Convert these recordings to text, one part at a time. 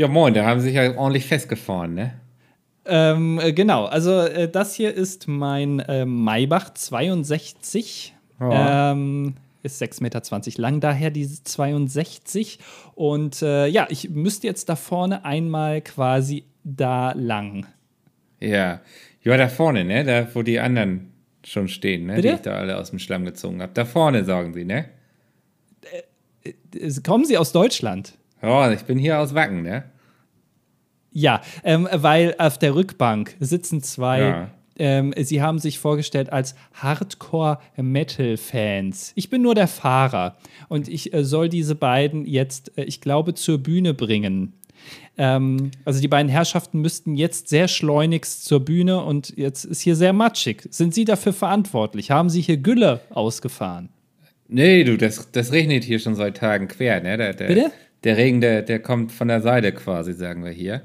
Ja, moin, da haben sie sich ja ordentlich festgefahren, ne? Ähm, äh, genau, also äh, das hier ist mein äh, Maybach 62. Ja. Ähm, ist 6,20 Meter lang, daher diese 62. Und äh, ja, ich müsste jetzt da vorne einmal quasi da lang. Ja. Ja, da vorne, ne? Da, wo die anderen schon stehen, ne? Bitte? Die ich da alle aus dem Schlamm gezogen habe. Da vorne, sagen sie, ne? Äh, Kommen Sie aus Deutschland? Ja, ich bin hier aus Wacken, ne? Ja, ähm, weil auf der Rückbank sitzen zwei. Ja. Ähm, sie haben sich vorgestellt als Hardcore-Metal-Fans. Ich bin nur der Fahrer und ich äh, soll diese beiden jetzt, äh, ich glaube, zur Bühne bringen. Ähm, also die beiden Herrschaften müssten jetzt sehr schleunigst zur Bühne und jetzt ist hier sehr matschig. Sind Sie dafür verantwortlich? Haben Sie hier Gülle ausgefahren? Nee, du, das, das regnet hier schon seit Tagen quer, ne? Der, der, Bitte? Der Regen, der, der kommt von der Seite quasi, sagen wir hier.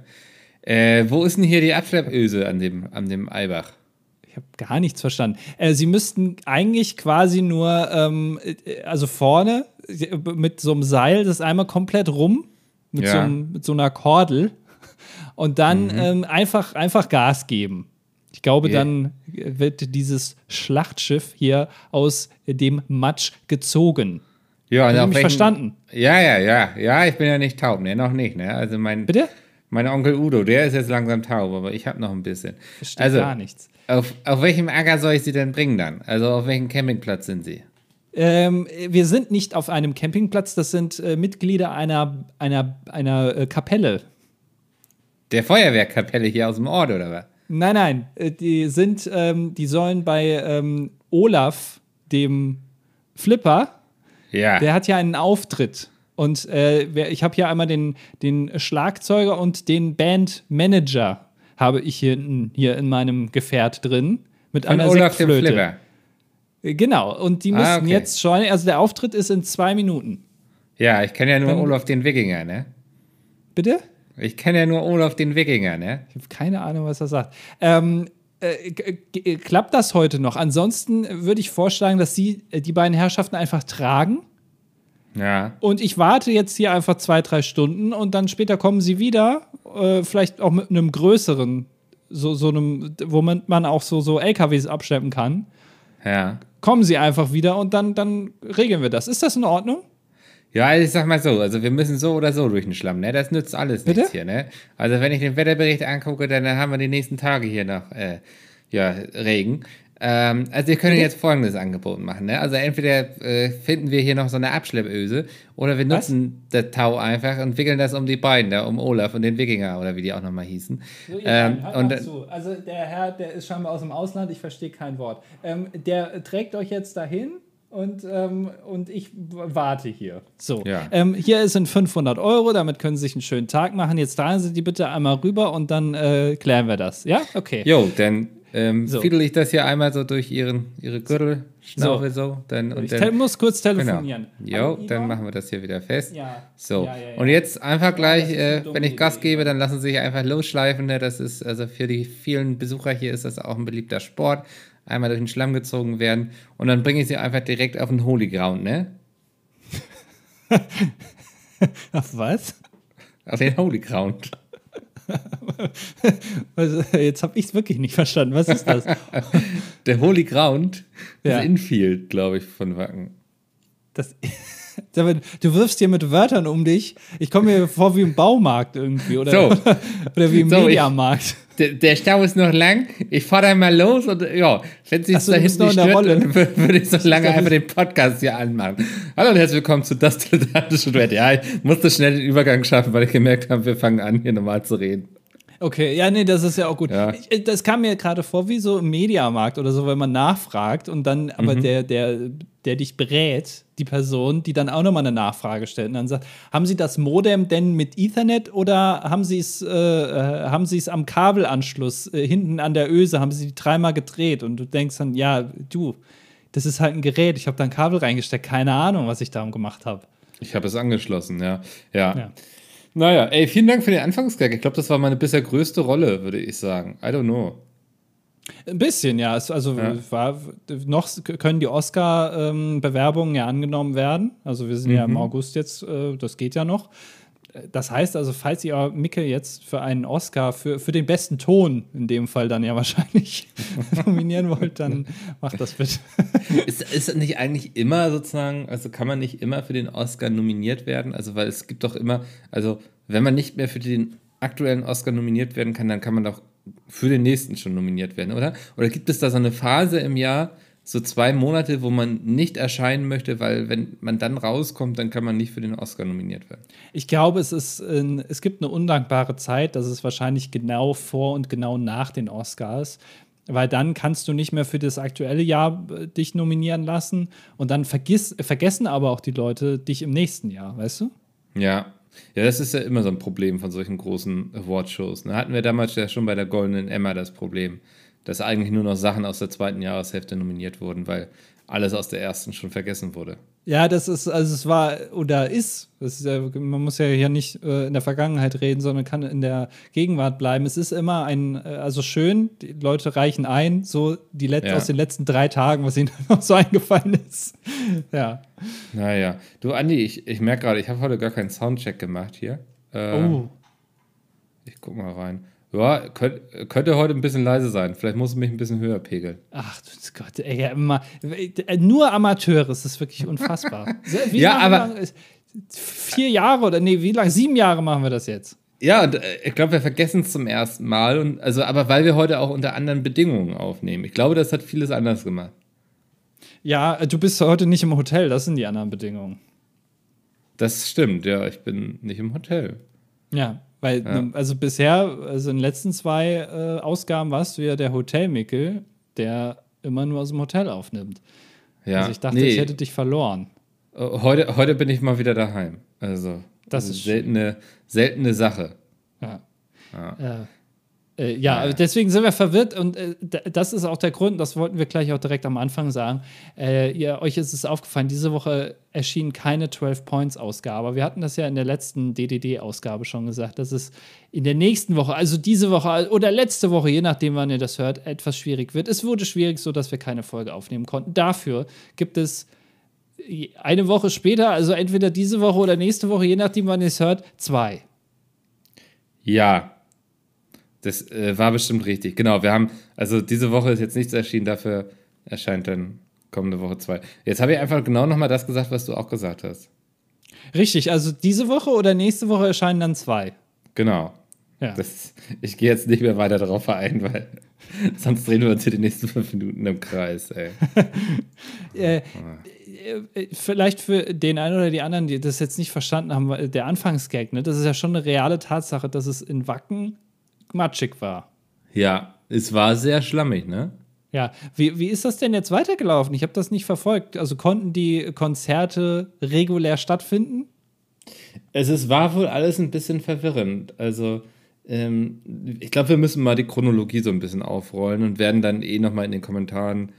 Äh, wo ist denn hier die Abschleppöse an dem, an dem Eibach? Ich habe gar nichts verstanden. Äh, sie müssten eigentlich quasi nur, ähm, äh, also vorne äh, mit so einem Seil, das einmal komplett rum, mit, Ja. so, einem, mit so einer Kordel und dann ähm, einfach, einfach Gas geben. Ich glaube, Ja. dann wird dieses Schlachtschiff hier aus dem Matsch gezogen. Ja, Haben Sie auf mich welchen- verstanden? Ja, ja, ja. Ja, ich bin ja nicht taub, ne? Noch nicht, ne? Also mein, Bitte? mein Onkel Udo, der ist jetzt langsam taub, aber ich habe noch ein bisschen. Verstehe Also, gar nichts. auf, auf welchem Acker soll ich sie denn bringen dann? Also auf welchem Campingplatz sind sie? Ähm, wir sind nicht auf einem Campingplatz, das sind äh, Mitglieder einer, einer, einer äh, Kapelle. Der Feuerwehrkapelle hier aus dem Ort, oder was? Nein, nein, äh, die sind, ähm, die sollen bei ähm, Olaf, dem Flipper, Ja. der hat ja einen Auftritt. Und äh, ich habe hier einmal den, den Schlagzeuger und den Bandmanager habe ich hier, in- hier in meinem Gefährt drin. Mit Von einer Olaf Sektflöte. Äh, Genau, und die müssen Ah, okay. jetzt schon, also der Auftritt ist in zwei Minuten. Ja, ich kenne ja nur Dann- Olaf den Wikinger, ne? Bitte? Ich kenne ja nur Olaf den Wikinger, ne? Ich habe keine Ahnung, was er sagt. Ähm, äh, g- g- klappt das heute noch? Ansonsten würde ich vorschlagen, dass Sie äh, die beiden Herrschaften einfach tragen. Ja. Und ich warte jetzt hier einfach zwei, drei Stunden und dann später kommen Sie wieder. Äh, vielleicht auch mit einem größeren, so, so einem, wo man, man auch so, so LKWs abschleppen kann. Ja. Kommen Sie einfach wieder und dann, dann regeln wir das. Ist das in Ordnung? Ja, also ich sag mal so, also wir müssen so oder so durch den Schlamm, ne? Das nützt alles Bitte? nichts hier, ne? Also wenn ich den Wetterbericht angucke, dann haben wir die nächsten Tage hier noch, äh, ja, Regen. Ähm, also wir können jetzt folgendes Angebot machen, ne? Also entweder äh, finden wir hier noch so eine Abschleppöse oder wir Was? nutzen das Tau einfach und wickeln das um die beiden da, um Olaf und den Wikinger oder wie die auch nochmal hießen. Ähm, und dann- Also der Herr, der ist scheinbar aus dem Ausland, ich verstehe kein Wort. Ähm, der trägt euch jetzt dahin und, ähm, und ich warte hier. So, Ja. ähm, hier sind 500 Euro, damit können Sie sich einen schönen Tag machen. Jetzt tragen Sie die bitte einmal rüber und dann äh, klären wir das. Ja, okay. Jo, dann ähm, So. fiedel ich das hier einmal so durch ihren, ihre Gürtelschnaufe so. dann, und Ich dann, muss kurz Genau. telefonieren. Jo, Hallo, dann machen wir das hier wieder fest. Ja. So, Ja, ja, und jetzt einfach gleich, äh, wenn ich Gas gebe, dann lassen Sie sich einfach losschleifen. Ne? Das ist also für die vielen Besucher hier ist das auch ein beliebter Sport. Einmal durch den Schlamm gezogen werden und dann bringe ich Sie einfach direkt auf den Holy Ground, ne? Ach, was? Auf den Holy Ground. Also, jetzt habe ich es wirklich nicht verstanden. Was ist das? Der Holy Ground Ja. ist Infield, glaube ich, von Wacken. das du wirfst hier mit Wörtern um dich. Ich komme mir vor wie im Baumarkt irgendwie oder, So. oder wie im So, ich- Mediamarkt. Der, der Stau ist noch lang. Ich fahre da mal los und ja, wenn sich Ach so, da hinten nicht stört, würde ich so lange einfach den Podcast hier anmachen. Hallo und herzlich willkommen zu Das Dilettantische Duett. Ja, ich musste schnell den Übergang schaffen, weil ich gemerkt habe, wir fangen an, hier normal zu reden. Okay, ja, nee, das ist ja auch gut. Ja. Ich, das kam mir gerade vor wie so im Mediamarkt oder so, wenn man nachfragt und dann aber der, der, der dich berät, die Person, die dann auch nochmal eine Nachfrage stellt und dann sagt, haben Sie das Modem denn mit Ethernet oder haben Sie es äh, äh, haben Sie es am Kabelanschluss äh, hinten an der Öse, haben Sie die dreimal gedreht und du denkst dann, ja, du, das ist halt ein Gerät, ich habe da ein Kabel reingesteckt, keine Ahnung, was ich da gemacht habe. Ich habe es angeschlossen, ja. ja. Ja. Naja, ey, vielen Dank für den Anfangsgag. Ich glaube, das war meine bisher größte Rolle, würde ich sagen. I don't know. Ein bisschen, ja. Also Ja. War, noch können die Oscar-Bewerbungen ja angenommen werden. Also wir sind ja Mhm. im August jetzt, äh, das geht ja noch. Das heißt also, falls ihr Micke jetzt für einen Oscar, für, für den besten Ton in dem Fall dann ja wahrscheinlich nominieren wollt, dann macht das bitte. ist, ist nicht eigentlich immer sozusagen, also kann man nicht immer für den Oscar nominiert werden? Also, weil es gibt doch immer, also wenn man nicht mehr für den aktuellen Oscar nominiert werden kann, dann kann man doch für den nächsten schon nominiert werden, oder? Oder gibt es da so eine Phase im Jahr, so zwei Monate, wo man nicht erscheinen möchte, weil wenn man dann rauskommt, dann kann man nicht für den Oscar nominiert werden. Ich glaube, es ist ein, es gibt eine undankbare Zeit, das ist wahrscheinlich genau vor und genau nach den Oscars, weil dann kannst du nicht mehr für das aktuelle Jahr äh, dich nominieren lassen und dann vergiss, vergessen aber auch die Leute dich im nächsten Jahr, weißt du? Ja. Ja, das ist ja immer so ein Problem von solchen großen Awardshows. Da hatten wir damals ja schon bei der Goldenen Emma das Problem dass eigentlich nur noch Sachen aus der zweiten Jahreshälfte nominiert wurden, weil alles aus der ersten schon vergessen wurde. Ja, das ist, also es war oder ist, ist ja, man muss ja hier nicht äh, in der Vergangenheit reden, sondern kann in der Gegenwart bleiben. Es ist immer ein, äh, also schön, die Leute reichen ein, so die Let ja. aus den letzten drei Tagen, was ihnen noch so eingefallen ist. ja. Naja. Du, Andi, ich, ich merke gerade, ich habe heute gar keinen Soundcheck gemacht hier. Äh, oh. Ich guck mal rein. Ja, könnte, könnte heute ein bisschen leise sein. Vielleicht muss ich mich ein bisschen höher pegeln. Ach du Gott, ey, ja, immer, nur Amateure, das ist wirklich unfassbar. Wie ja, aber. Lang, vier Jahre oder nee, wie lange? Sieben Jahre machen wir das jetzt. Ja, und äh, ich glaube, wir vergessen es zum ersten Mal. Und, also, aber weil wir heute auch unter anderen Bedingungen aufnehmen. Ich glaube, das hat vieles anders gemacht. Ja, du bist heute nicht im Hotel, das sind die anderen Bedingungen. Das stimmt, ja, ich bin nicht im Hotel. Ja, weil, ja. Also bisher, also in den letzten zwei äh, Ausgaben warst du ja der Hotelmickel, der immer nur aus dem Hotel aufnimmt. Ja. Also ich dachte, nee. ich hätte dich verloren. Äh, heute, heute bin ich mal wieder daheim. Also, das, das ist seltene, seltene Sache. Ja. ja. Äh, äh, ja, deswegen sind wir verwirrt und äh, das ist auch der Grund, das wollten wir gleich auch direkt am Anfang sagen. Äh, ihr, euch ist es aufgefallen, diese Woche erschien keine 12-Points-Ausgabe. Wir hatten das ja in der letzten DDD-Ausgabe schon gesagt, dass es in der nächsten Woche, also diese Woche oder letzte Woche, je nachdem, wann ihr das hört, etwas schwierig wird. Es wurde schwierig, so dass wir keine Folge aufnehmen konnten. Dafür gibt es eine Woche später, also entweder diese Woche oder nächste Woche, je nachdem, wann ihr es hört, zwei. Ja, das äh, war bestimmt richtig. Genau, wir haben, also diese Woche ist jetzt nichts erschienen, dafür erscheint dann kommende Woche zwei. Jetzt habe ich einfach genau nochmal das gesagt, was du auch gesagt hast. Richtig, also diese Woche oder nächste Woche erscheinen dann zwei. Genau. Ja. Das, ich gehe jetzt nicht mehr weiter darauf ein, weil sonst drehen wir uns hier die nächsten fünf Minuten im Kreis, ey. äh, äh, vielleicht für den einen oder die anderen, die das jetzt nicht verstanden haben, der Anfangsgag, ne, das ist ja schon eine reale Tatsache, dass es in Wacken matschig war. Ja, es war sehr schlammig, ne? Ja, wie, wie ist das denn jetzt weitergelaufen? Ich habe das nicht verfolgt. Also konnten die Konzerte regulär stattfinden? Es ist, war wohl alles ein bisschen verwirrend. Also, ähm, ich glaube, wir müssen mal die Chronologie so ein bisschen aufrollen und werden dann eh nochmal in den Kommentaren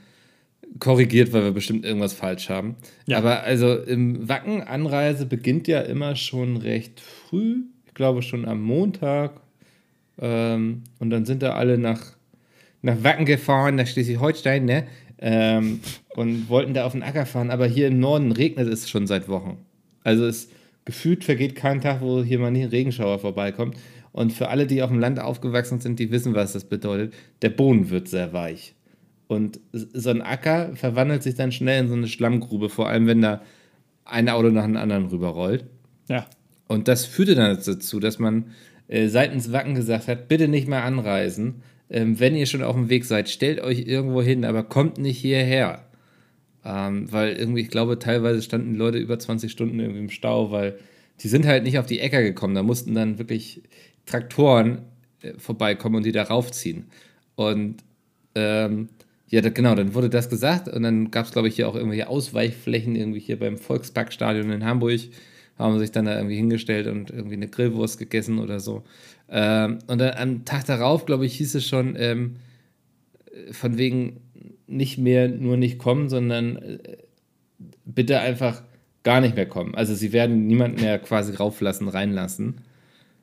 korrigiert, weil wir bestimmt irgendwas falsch haben. Ja. Aber also im Wacken Anreise beginnt ja immer schon recht früh. Ich glaube schon am Montag ähm, und dann sind da alle nach, nach Wacken gefahren, nach Schleswig-Holstein, ne? Ähm, und wollten da auf den Acker fahren. Aber hier im Norden regnet es schon seit Wochen. Also es gefühlt vergeht kein Tag, wo hier mal nicht ein Regenschauer vorbeikommt. Und für alle, die auf dem Land aufgewachsen sind, die wissen, was das bedeutet. Der Boden wird sehr weich. Und so ein Acker verwandelt sich dann schnell in so eine Schlammgrube, vor allem wenn da ein Auto nach dem anderen rüberrollt. Ja. Und das führte dann dazu, dass man äh, seitens Wacken gesagt hat, bitte nicht mehr anreisen. Ähm, wenn ihr schon auf dem Weg seid, stellt euch irgendwo hin, aber kommt nicht hierher. Ähm, weil irgendwie, ich glaube, teilweise standen Leute über 20 Stunden irgendwie im Stau, weil die sind halt nicht auf die Äcker gekommen. Da mussten dann wirklich Traktoren äh, vorbeikommen und die da raufziehen. Und ähm, ja, da, genau, dann wurde das gesagt und dann gab es, glaube ich, hier auch irgendwelche Ausweichflächen, irgendwie hier beim Volksparkstadion in Hamburg haben sich dann da irgendwie hingestellt und irgendwie eine Grillwurst gegessen oder so. Ähm, und dann am Tag darauf, glaube ich, hieß es schon, ähm, von wegen nicht mehr nur nicht kommen, sondern äh, bitte einfach gar nicht mehr kommen. Also sie werden niemanden mehr quasi rauflassen, reinlassen.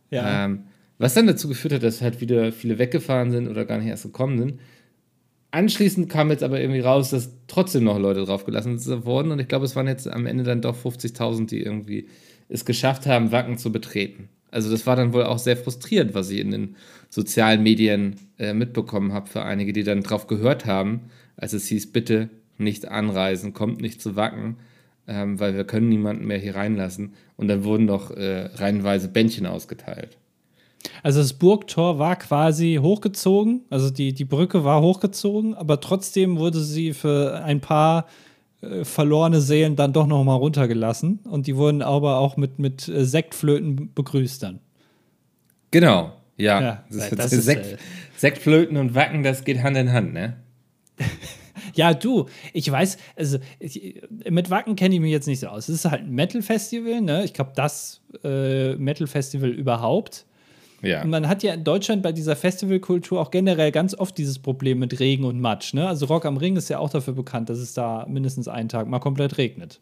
Ja. Ähm, was dann dazu geführt hat, dass halt wieder viele weggefahren sind oder gar nicht erst gekommen sind. Anschließend kam jetzt aber irgendwie raus, dass trotzdem noch Leute draufgelassen wurden und ich glaube, es waren jetzt am Ende dann doch 50.000, die irgendwie es geschafft haben, Wacken zu betreten. Also das war dann wohl auch sehr frustrierend, was ich in den sozialen Medien äh, mitbekommen habe für einige, die dann drauf gehört haben, als es hieß, bitte nicht anreisen, kommt nicht zu Wacken, ähm, weil wir können niemanden mehr hier reinlassen. Und dann wurden noch äh, reihenweise Bändchen ausgeteilt. Also das Burgtor war quasi hochgezogen, also die, die Brücke war hochgezogen, aber trotzdem wurde sie für ein paar äh, verlorene Seelen dann doch noch mal runtergelassen und die wurden aber auch mit, mit äh, Sektflöten begrüßt dann. Genau, ja. Ja, das das ist, ist, Sekt, äh, Sektflöten und Wacken, das geht Hand in Hand, ne? Ja, du, ich weiß, also ich, mit Wacken kenne ich mich jetzt nicht so aus. Es ist halt ein Metal-Festival, ne? Ich glaube, das äh, Metal-Festival überhaupt. Ja. Und man hat ja in Deutschland bei dieser Festivalkultur auch generell ganz oft dieses Problem mit Regen und Matsch. Ne? Also Rock am Ring ist ja auch dafür bekannt, dass es da mindestens einen Tag mal komplett regnet.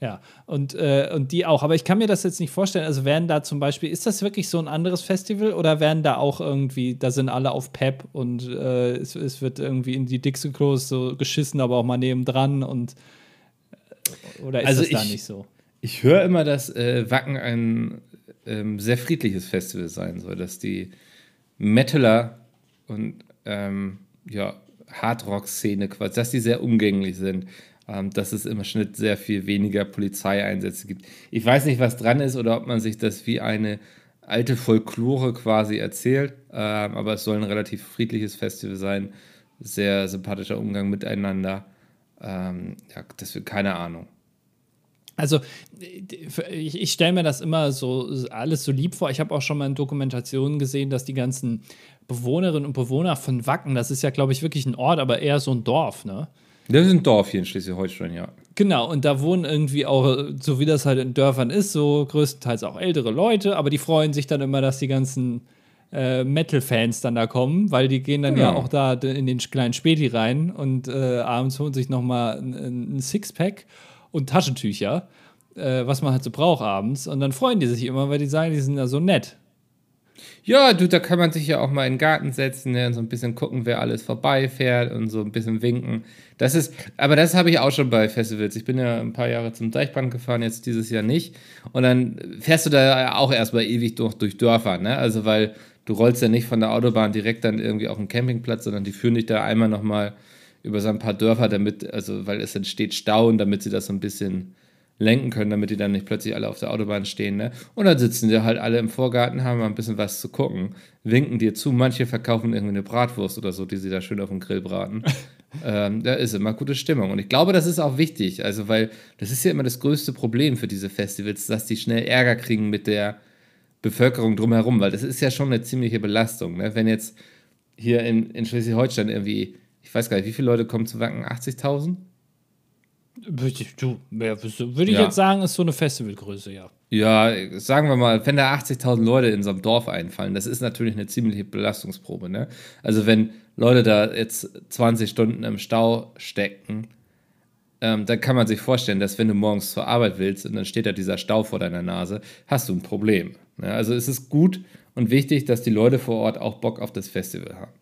Ja, und, äh, und die auch. Aber ich kann mir das jetzt nicht vorstellen. Also werden da zum Beispiel, ist das wirklich so ein anderes Festival oder werden da auch irgendwie, da sind alle auf Pep und äh, es, es wird irgendwie in die Dixie-Klos so geschissen, aber auch mal nebendran und äh, oder ist Also das da ich- nicht so? Ich höre immer, dass äh, Wacken ein ähm, sehr friedliches Festival sein soll, dass die Metaler und ähm, ja, Hardrock-Szene quasi, dass die sehr umgänglich sind, ähm, dass es im Schnitt sehr viel weniger Polizeieinsätze gibt. Ich weiß nicht, was dran ist oder ob man sich das wie eine alte Folklore quasi erzählt, ähm, aber es soll ein relativ friedliches Festival sein, sehr sympathischer Umgang miteinander. Ähm, ja, das wird keine Ahnung. Also, ich, ich stelle mir das immer so alles so lieb vor. Ich habe auch schon mal in Dokumentationen gesehen, dass die ganzen Bewohnerinnen und Bewohner von Wacken, das ist ja, glaube ich, wirklich ein Ort, aber eher so ein Dorf, ne? Das ist ein Dorf hier in Schleswig-Holstein, ja. Genau, und da wohnen irgendwie auch, so wie das halt in Dörfern ist, so größtenteils auch ältere Leute, aber die freuen sich dann immer, dass die ganzen äh, Metal-Fans dann da kommen, weil die gehen dann ja Genau. auch da in den kleinen Späti rein und äh, abends holen sich nochmal ein, ein Sixpack und Taschentücher, äh, was man halt so braucht abends. Und dann freuen die sich immer, weil die sagen, die sind ja so nett. Ja, du, da kann man sich ja auch mal in den Garten setzen ne, und so ein bisschen gucken, wer alles vorbeifährt und so ein bisschen winken. Das ist, aber das habe ich auch schon bei Festivals. Ich bin ja ein paar Jahre zum Deichbrand gefahren, jetzt dieses Jahr nicht. Und dann fährst du da auch erstmal ewig durch, durch Dörfer, ne? Also, weil du rollst ja nicht von der Autobahn direkt dann irgendwie auf den Campingplatz, sondern die führen dich da einmal nochmal über so ein paar Dörfer, damit, also, weil es entsteht Stau und damit sie das so ein bisschen lenken können, damit die dann nicht plötzlich alle auf der Autobahn stehen. Ne? Und dann sitzen die halt alle im Vorgarten, haben mal ein bisschen was zu gucken, winken dir zu. Manche verkaufen irgendwie eine Bratwurst oder so, die sie da schön auf dem Grill braten. ähm, da ist immer gute Stimmung. Und ich glaube, das ist auch wichtig, also weil das ist ja immer das größte Problem für diese Festivals, dass die schnell Ärger kriegen mit der Bevölkerung drumherum, weil das ist ja schon eine ziemliche Belastung. Ne? Wenn jetzt hier in, in Schleswig-Holstein irgendwie, ich weiß gar nicht, wie viele Leute kommen zu Wacken? 80.000? Würde ich, du, würde ich Ja. jetzt sagen, ist so eine Festivalgröße, ja. Ja, sagen wir mal, wenn da 80.000 Leute in so einem Dorf einfallen, das ist natürlich eine ziemliche Belastungsprobe. Ne? Also wenn Leute da jetzt 20 Stunden im Stau stecken, ähm, dann kann man sich vorstellen, dass wenn du morgens zur Arbeit willst und dann steht da dieser Stau vor deiner Nase, hast du ein Problem. Ne? Also es ist gut und wichtig, dass die Leute vor Ort auch Bock auf das Festival haben.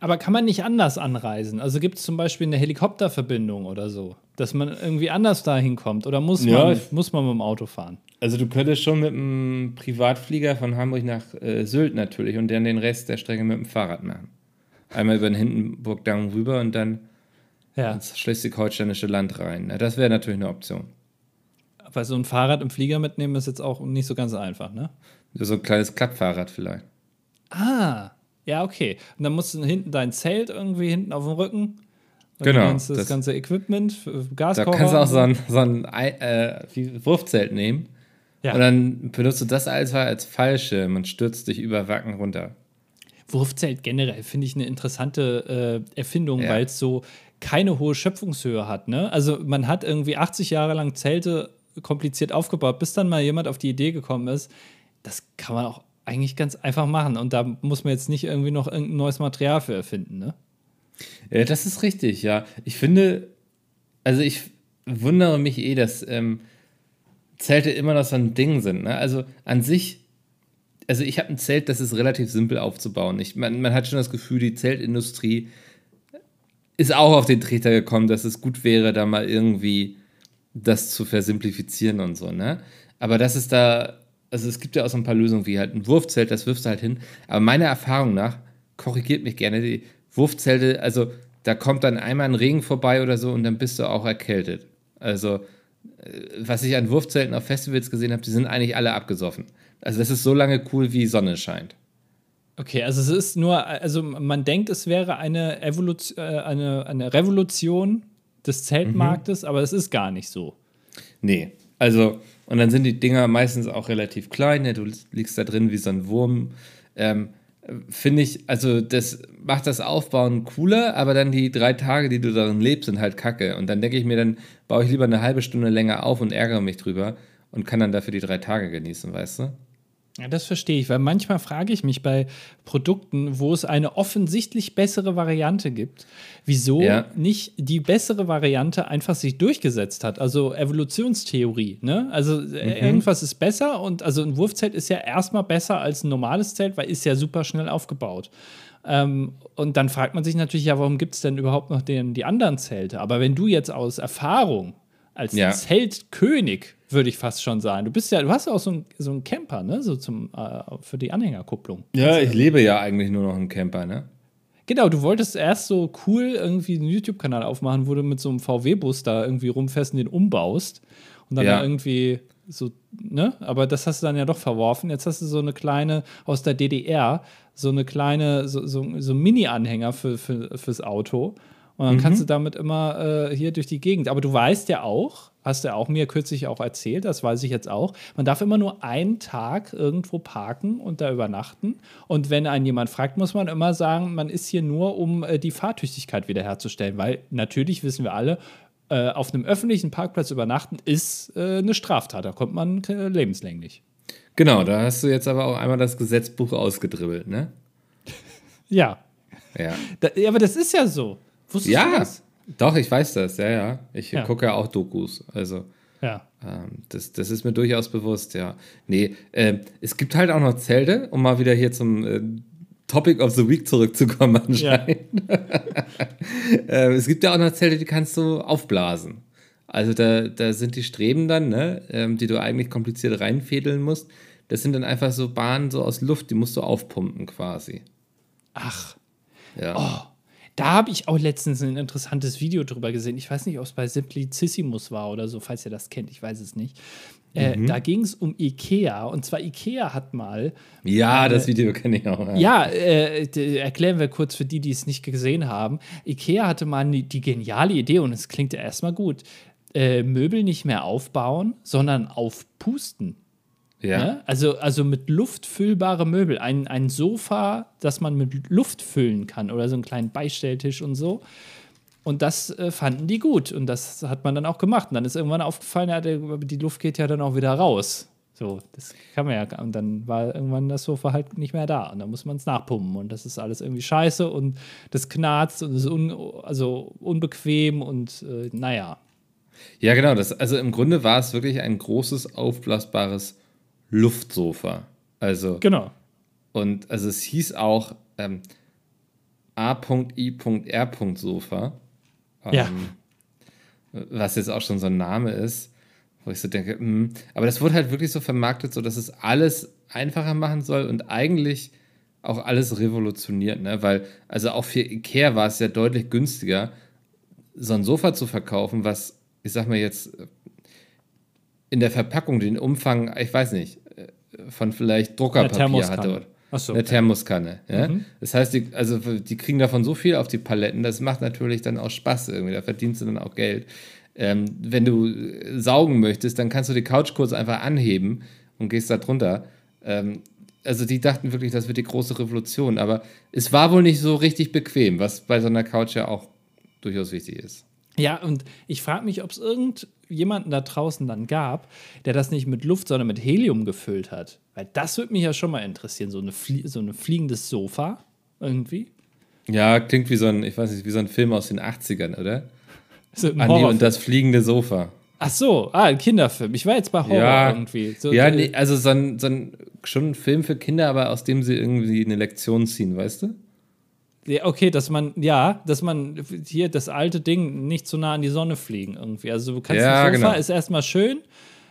Aber kann man nicht anders anreisen? Also gibt es zum Beispiel eine Helikopterverbindung oder so, dass man irgendwie anders da hinkommt? Oder muss, Ja, man, muss man mit dem Auto fahren? Also du könntest schon mit einem Privatflieger von Hamburg nach äh, Sylt natürlich und dann den Rest der Strecke mit dem Fahrrad machen. Einmal über den Hindenburgdamm rüber und dann Ja, ins schleswig-holsteinische Land rein. Na, das wäre natürlich eine Option. weil so ein Fahrrad im Flieger mitnehmen ist jetzt auch nicht so ganz einfach, ne? So ein kleines Klappfahrrad vielleicht. Ah, ja, okay. Und dann musst du hinten dein Zelt irgendwie hinten auf dem Rücken. Genau, Das ganze, das ganze Equipment, Da Gaskocher. kannst du auch so ein, so ein Ei- äh, Wurfzelt nehmen Ja. und dann benutzt du das als, als Fallschirm und stürzt dich über Wacken runter. Wurfzelt generell finde ich eine interessante äh, Erfindung, Ja. weil es so keine hohe Schöpfungshöhe hat. Ne? Also man hat irgendwie 80 Jahre lang Zelte kompliziert aufgebaut, bis dann mal jemand auf die Idee gekommen ist, das kann man auch eigentlich ganz einfach machen. Und da muss man jetzt nicht irgendwie noch irgendein neues Material für erfinden. Ne? Ja, das ist richtig, ja. Ich finde, also ich wundere mich eh, dass ähm, Zelte immer noch so ein Ding sind. Ne? Also an sich, also ich habe ein Zelt, das ist relativ simpel aufzubauen. Ich, man, man hat schon das Gefühl, die Zeltindustrie ist auch auf den Treter gekommen, dass es gut wäre, da mal irgendwie das zu versimplifizieren und so, ne? Aber das ist da, also es gibt ja auch so ein paar Lösungen wie halt ein Wurfzelt, das wirfst du halt hin. Aber meiner Erfahrung nach, korrigiert mich gerne, die Wurfzelte, also da kommt dann einmal ein Regen vorbei oder so und dann bist du auch erkältet. Also, äh, was ich an Wurfzelten auf Festivals gesehen habe, die sind eigentlich alle abgesoffen. Also, das ist so lange cool, wie Sonne scheint. Okay, also es ist nur, also man denkt, es wäre eine, Evolution, äh, eine, eine Revolution des Zeltmarktes, mhm. aber es ist gar nicht so. Nee, also, und dann sind die Dinger meistens auch relativ klein, ne? du liegst da drin wie so ein Wurm. Ähm, Finde ich, also das macht das Aufbauen cooler, aber dann die drei Tage, die du darin lebst, sind halt kacke. Und dann denke ich mir, dann baue ich lieber eine halbe Stunde länger auf und ärgere mich drüber und kann dann dafür die drei Tage genießen, weißt du? Ja, das verstehe ich, weil manchmal frage ich mich bei Produkten, wo es eine offensichtlich bessere Variante gibt, wieso ja. nicht die bessere Variante einfach sich durchgesetzt hat. Also Evolutionstheorie, ne? Also äh, mhm. irgendwas ist besser und also ein Wurfzelt ist ja erstmal besser als ein normales Zelt, weil ist ja super schnell aufgebaut. Ähm, und dann fragt man sich natürlich, ja, warum gibt es denn überhaupt noch den, die anderen Zelte? Aber wenn du jetzt aus Erfahrung als ja. Zeltkönig würde ich fast schon sagen. Du bist ja, du hast ja auch so einen so einen Camper, ne? So zum, äh, für die Anhängerkupplung. Ja, ich lebe ja eigentlich nur noch im Camper, ne? Genau, du wolltest erst so cool irgendwie einen YouTube-Kanal aufmachen, wo du mit so einem VW-Bus da irgendwie rumfährst und den umbaust. Und dann ja. irgendwie so, ne? Aber das hast du dann ja doch verworfen. Jetzt hast du so eine kleine aus der DDR, so eine kleine, so, so, so Mini-Anhänger für, für, fürs Auto. Und dann mhm. kannst du damit immer äh, hier durch die Gegend. Aber du weißt ja auch, hast du ja auch mir kürzlich auch erzählt, das weiß ich jetzt auch, man darf immer nur einen Tag irgendwo parken und da übernachten. Und wenn einen jemand fragt, muss man immer sagen, man ist hier nur, um äh, die Fahrtüchtigkeit wiederherzustellen. Weil natürlich wissen wir alle, äh, auf einem öffentlichen Parkplatz übernachten ist äh, eine Straftat. Da kommt man äh, lebenslänglich. Genau, da hast du jetzt aber auch einmal das Gesetzbuch ausgedribbelt, ne? ja. Ja. Da, aber das ist ja so. Wusstest ja, du das? Doch, ich weiß das, ja, ja. Ich ja. gucke ja auch Dokus. Also. Ja. Ähm, das, das ist mir durchaus bewusst, ja. Nee, äh, es gibt halt auch noch Zelte, um mal wieder hier zum äh, Topic of the Week zurückzukommen anscheinend. Ja. äh, es gibt ja auch noch Zelte, die kannst du aufblasen. Also da, da sind die Streben dann, ne, ähm, die du eigentlich kompliziert reinfädeln musst. Das sind dann einfach so Bahnen so aus Luft, die musst du aufpumpen quasi. Ach. Ja. Oh. Da habe ich auch letztens ein interessantes Video drüber gesehen. Ich weiß nicht, ob es bei Simplicissimus war oder so, falls ihr das kennt, ich weiß es nicht. Äh, mhm. Da ging es um Ikea und zwar Ikea hat mal. Ja, äh, das Video kenne ich auch. Ja, ja äh, erklären wir kurz für die, die es nicht gesehen haben. Ikea hatte mal die, die geniale Idee und es klingt ja erstmal gut. Äh, Möbel nicht mehr aufbauen, sondern aufpusten. Ja. Ne? Also, also mit Luft füllbare Möbel. Ein, ein Sofa, das man mit Luft füllen kann oder so einen kleinen Beistelltisch und so. Und das äh, fanden die gut und das hat man dann auch gemacht. Und dann ist irgendwann aufgefallen, ja, die Luft geht ja dann auch wieder raus. So, das kann man ja. Und dann war irgendwann das Sofa halt nicht mehr da. Und dann muss man es nachpumpen. Und das ist alles irgendwie scheiße und das knarzt und ist un, also unbequem und äh, naja. Ja, genau. Das, also im Grunde war es wirklich ein großes, aufblasbares Luftsofa. Also. Genau. Und also es hieß auch ähm, A.I.R. Sofa. Ähm, ja. Was jetzt auch schon so ein Name ist, wo ich so denke, mh. Hm. aber das wurde halt wirklich so vermarktet, so dass es alles einfacher machen soll und eigentlich auch alles revolutioniert, ne? Weil, also auch für Ikea war es ja deutlich günstiger, so ein Sofa zu verkaufen, was, ich sag mal jetzt, in der Verpackung den Umfang, ich weiß nicht, von vielleicht Druckerpapier hatte. So, eine Thermoskanne. Ja? Mhm. Das heißt, die, also die kriegen davon so viel auf die Paletten, das macht natürlich dann auch Spaß irgendwie. Da verdienst du dann auch Geld. Ähm, wenn du saugen möchtest, dann kannst du die Couch kurz einfach anheben und gehst da drunter. Ähm, also die dachten wirklich, das wird die große Revolution. Aber es war wohl nicht so richtig bequem, was bei so einer Couch ja auch durchaus wichtig ist. Ja, und ich frage mich, ob es irgendjemanden da draußen dann gab, der das nicht mit Luft, sondern mit Helium gefüllt hat. Weil das würde mich ja schon mal interessieren, so, eine Flie so ein fliegendes Sofa irgendwie. Ja, klingt wie so ein, ich weiß nicht, wie so ein Film aus den 80ern, oder? So Andi und das fliegende Sofa. Ach so, ah, ein Kinderfilm. Ich war jetzt bei Horror ja, irgendwie. So, ja, nee, also so ein, so ein, schon ein Film für Kinder, aber aus dem sie irgendwie eine Lektion ziehen, weißt du? Ja, okay, dass man, ja, dass man hier das alte Ding nicht zu nah an die Sonne fliegen irgendwie. Also du kannst ja, Sofa genau. ist erstmal schön,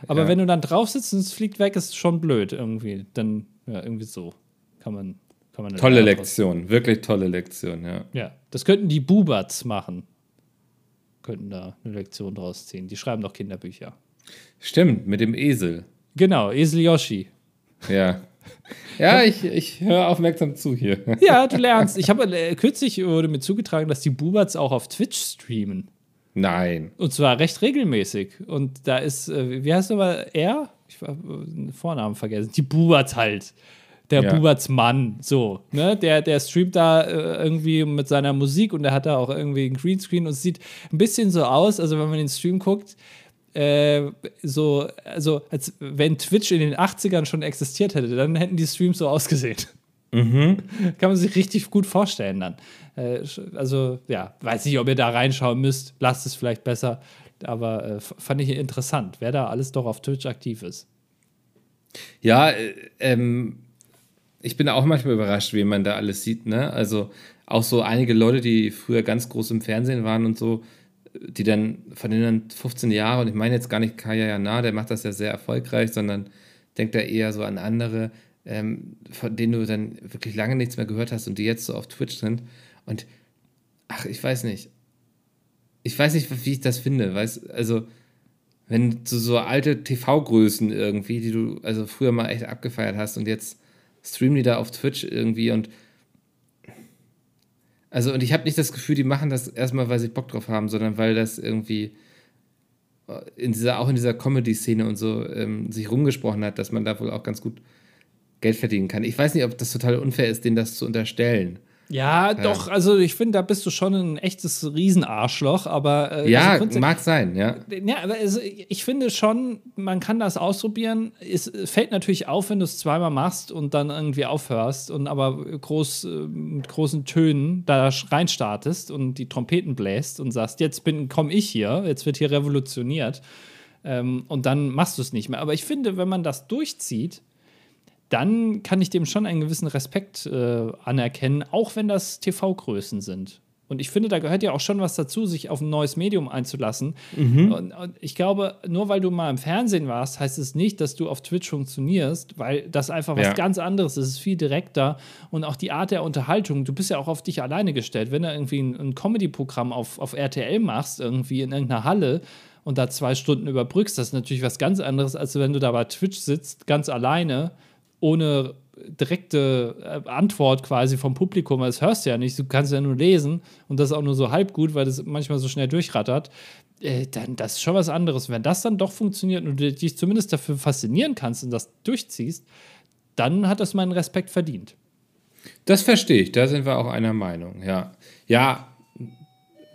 Aber Ja. wenn du dann drauf sitzt und es fliegt weg, ist es schon blöd irgendwie. Dann, ja, irgendwie so. Kann man. Kann man Tolle Lektion, wirklich tolle Lektion, ja. Ja, das könnten die Bubats machen. Könnten da eine Lektion draus ziehen. Die schreiben doch Kinderbücher. Stimmt, mit dem Esel. Genau, Esel Yoshi. Ja. Ja, ich, ich höre aufmerksam zu hier. Ja, du lernst. Ich habe äh, kürzlich wurde mir zugetragen, dass die Bubats auch auf Twitch streamen. Nein. Und zwar recht regelmäßig. Und da ist, äh, wie heißt aber er? Ich habe den Vornamen vergessen. Die Bubats halt. Der Ja. Bubats Mann, so. Ne? Der, der streamt da äh, irgendwie mit seiner Musik und der hat da auch irgendwie einen Greenscreen und es sieht ein bisschen so aus, also wenn man den Stream guckt, äh, so, also als wenn Twitch in den 80ern schon existiert hätte, dann hätten die Streams so ausgesehen. Kann man sich richtig gut vorstellen dann. Äh, also, ja, weiß nicht, ob ihr da reinschauen müsst. Lasst es vielleicht besser. Aber äh, fand ich interessant, wer da alles doch auf Twitch aktiv ist. Ja, äh, ähm, ich bin auch manchmal überrascht, wie man da alles sieht, ne? Also auch so einige Leute, die früher ganz groß im Fernsehen waren und so, die dann von denen 15 Jahre, und ich meine jetzt gar nicht Kaya Jana, der macht das ja sehr erfolgreich, sondern denkt da eher so an andere, ähm, von denen du dann wirklich lange nichts mehr gehört hast und die jetzt so auf Twitch sind. Und ach, ich weiß nicht. Ich weiß nicht, wie ich das finde, weißt also wenn du so alte TV-Größen irgendwie, die du also früher mal echt abgefeiert hast und jetzt streamen die da auf Twitch irgendwie und also und ich habe nicht das Gefühl, die machen das erstmal, weil sie Bock drauf haben, sondern weil das irgendwie äh, in dieser, auch in dieser Comedy-Szene und so ähm, sich rumgesprochen hat, dass man da wohl auch ganz gut Geld verdienen kann. Ich weiß nicht, ob das total unfair ist, denen das zu unterstellen. Ja, doch, also ich finde, da bist du schon ein echtes Riesenarschloch, aber. Äh, Ja, also mag sein, ja. Ja, aber also ich finde schon, man kann das ausprobieren. Es fällt natürlich auf, wenn du es zweimal machst und dann irgendwie aufhörst und aber groß äh, mit großen Tönen da reinstartest und die Trompeten bläst und sagst, jetzt bin komme ich hier, jetzt wird hier revolutioniert. Ähm, und dann machst du es nicht mehr. Aber ich finde, wenn man das durchzieht, dann kann ich dem schon einen gewissen Respekt äh, anerkennen, auch wenn das TV-Größen sind. Und ich finde, da gehört ja auch schon was dazu, sich auf ein neues Medium einzulassen. Und, und ich glaube, nur weil du mal im Fernsehen warst, heißt es nicht, dass du auf Twitch funktionierst, weil das einfach was Ja. ganz anderes ist. Es ist viel direkter und auch die Art der Unterhaltung. Du bist ja auch auf dich alleine gestellt. Wenn du irgendwie ein, ein Comedy-Programm auf, auf RTL machst, irgendwie in irgendeiner Halle, und da zwei Stunden überbrückst, das ist natürlich was ganz anderes, als wenn du da bei Twitch sitzt, ganz alleine, ohne direkte äh, Antwort quasi vom Publikum, weil das hörst du ja nicht, du kannst ja nur lesen und das auch nur so halb gut, weil das manchmal so schnell durchrattert, äh, dann das ist schon was anderes. Wenn das dann doch funktioniert und du dich zumindest dafür faszinieren kannst und das durchziehst, dann hat das meinen Respekt verdient. Das verstehe ich, da sind wir auch einer Meinung, ja. Ja,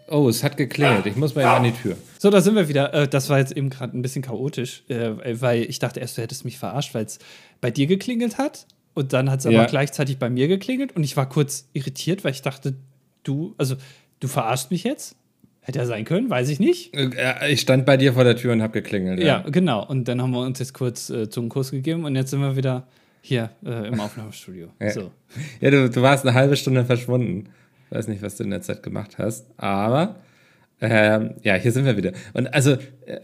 oh, es hat geklingelt, ich muss mal eben an die Tür. So, da sind wir wieder. Äh, das war jetzt eben gerade ein bisschen chaotisch, weil ich dachte erst, du hättest mich verarscht, weil es bei dir geklingelt hat. Und dann hat es aber Ja. gleichzeitig bei mir geklingelt. Und ich war kurz irritiert, weil ich dachte, du, also du verarschst mich jetzt? Hätte ja sein können, weiß ich nicht. Äh, Ich stand bei dir vor der Tür und habe geklingelt. Ja, genau. Und dann haben wir uns jetzt kurz äh, Zungenkuss gegeben und jetzt sind wir wieder hier äh, im Aufnahmestudio. Ja. So. Ja, du, du warst eine halbe Stunde verschwunden. Ich weiß nicht, was du in der Zeit gemacht hast, aber ähm, ja, hier sind wir wieder. Und also, äh,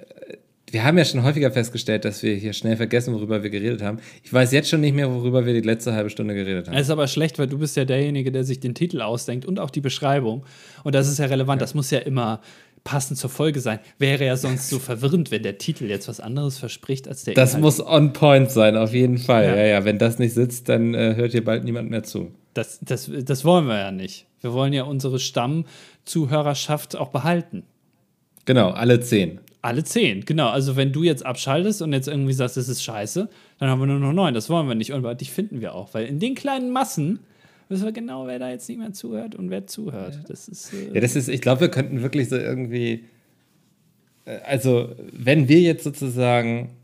wir haben ja schon häufiger festgestellt, dass wir hier schnell vergessen, worüber wir geredet haben. Ich weiß jetzt schon nicht mehr, worüber wir die letzte halbe Stunde geredet haben. Das ist aber schlecht, weil du bist ja derjenige, der sich den Titel ausdenkt und auch die Beschreibung. Und das ist ja relevant. Das muss ja immer passend zur Folge sein. Wäre ja sonst so verwirrend, wenn der Titel jetzt was anderes verspricht als der Das Inhalt. muss on point sein, auf jeden Fall. Ja. Ja, ja, wenn das nicht sitzt, dann äh, hört hier bald niemand mehr zu. Das, das, das wollen wir ja nicht. Wir wollen ja unsere Stammzuhörerschaft auch behalten. Genau, alle zehn. Alle zehn, genau. Also wenn du jetzt abschaltest und jetzt irgendwie sagst, das ist scheiße, dann haben wir nur noch neun. Das wollen wir nicht. Und dich finden wir auch. Weil in den kleinen Massen wissen wir genau, wer da jetzt nicht mehr zuhört und wer zuhört. Das ist. Äh, Ja, das ist, ich glaube, wir könnten wirklich so irgendwie, äh, also wenn wir jetzt sozusagen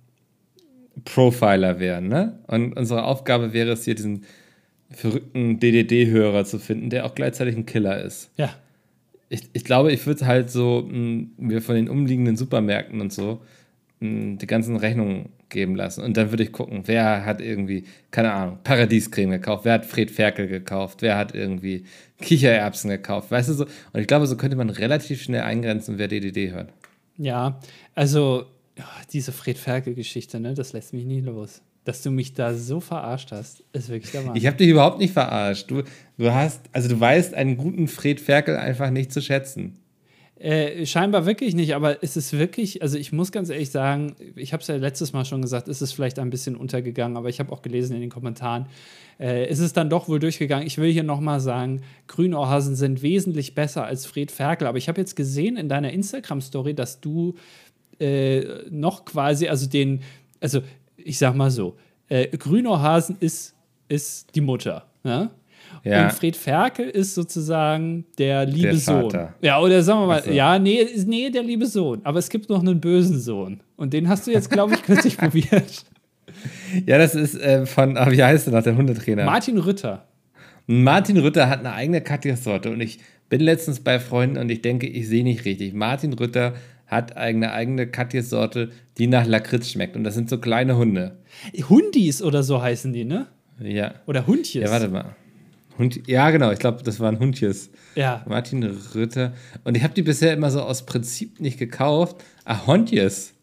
Profiler wären, ne? Und unsere Aufgabe wäre es hier, diesen verrückten DDD-Hörer zu finden, der auch gleichzeitig ein Killer ist. ja. Ich, ich glaube, ich würde halt so mh, mir von den umliegenden Supermärkten und so mh, die ganzen Rechnungen geben lassen. Und dann würde ich gucken, wer hat irgendwie, keine Ahnung, Paradiescreme gekauft, wer hat Fred Ferkel gekauft, wer hat irgendwie Kichererbsen gekauft, weißt du so. Und ich glaube, so könnte man relativ schnell eingrenzen, wer DDD hört. Ja, also Ja, diese Fred Ferkel-Geschichte, ne, das lässt mich nie los. Dass du mich da so verarscht hast, ist wirklich der Wahnsinn. Ich habe dich überhaupt nicht verarscht. Du, du hast, also du weißt einen guten Fred Ferkel einfach nicht zu schätzen. Äh, scheinbar wirklich nicht, aber es ist wirklich, also ich muss ganz ehrlich sagen, ich habe es ja letztes Mal schon gesagt, es ist vielleicht ein bisschen untergegangen, aber ich habe auch gelesen in den Kommentaren, äh, ist es dann doch wohl durchgegangen. Ich will hier nochmal sagen, Grünohrhasen sind wesentlich besser als Fred Ferkel, aber ich habe jetzt gesehen in deiner Instagram-Story, dass du äh, noch quasi, also den, also ich sag mal so, äh, Grünohrhasen ist, ist die Mutter. Ja? Ja. Und Fred Ferkel ist sozusagen der liebe der Sohn. Ja, oder sagen wir mal, so. ja, nee, nee, der liebe Sohn. Aber es gibt noch einen bösen Sohn. Und den hast du jetzt, glaube ich, kürzlich probiert. Ja, das ist äh, von, ah, wie heißt der noch, der Hundetrainer? Martin Rütter. Martin Rütter hat eine eigene Katja-Sorte und ich bin letztens bei Freunden und ich denke, ich sehe nicht richtig. Martin Rütter hat eine eigene Katjes-Sorte, die nach Lakritz schmeckt. Und das sind so kleine Hunde. Hundis oder so heißen die, ne? Ja. Oder Hundjes. Ja, warte mal. Hund, ja, genau, ich glaube, das waren Hundjes. Ja. Martin Rütter. Und ich habe die bisher immer so aus Prinzip nicht gekauft. Ah, Hundjes.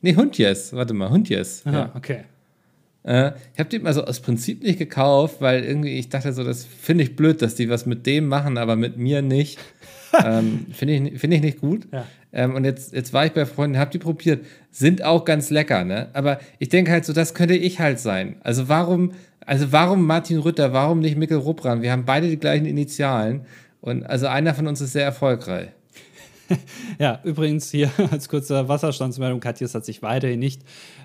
Nee, Hundjes. Warte mal, Hundjes. Aha, ja, okay. Äh, ich habe die immer so aus Prinzip nicht gekauft, weil irgendwie ich dachte so, das finde ich blöd, dass die was mit dem machen, aber mit mir nicht. ähm, finde ich, find ich nicht gut. Ja. Ähm, und jetzt, jetzt war ich bei Freunden, habe die probiert. Sind auch ganz lecker, ne? Aber ich denke halt so, das könnte ich halt sein. Also warum also warum Martin Rütter, warum nicht Mikkel Ruppran? Wir haben beide die gleichen Initialen und also einer von uns ist sehr erfolgreich. ja, übrigens hier als kurzer Wasserstandsmeldung, Katjes hat sich weiterhin nicht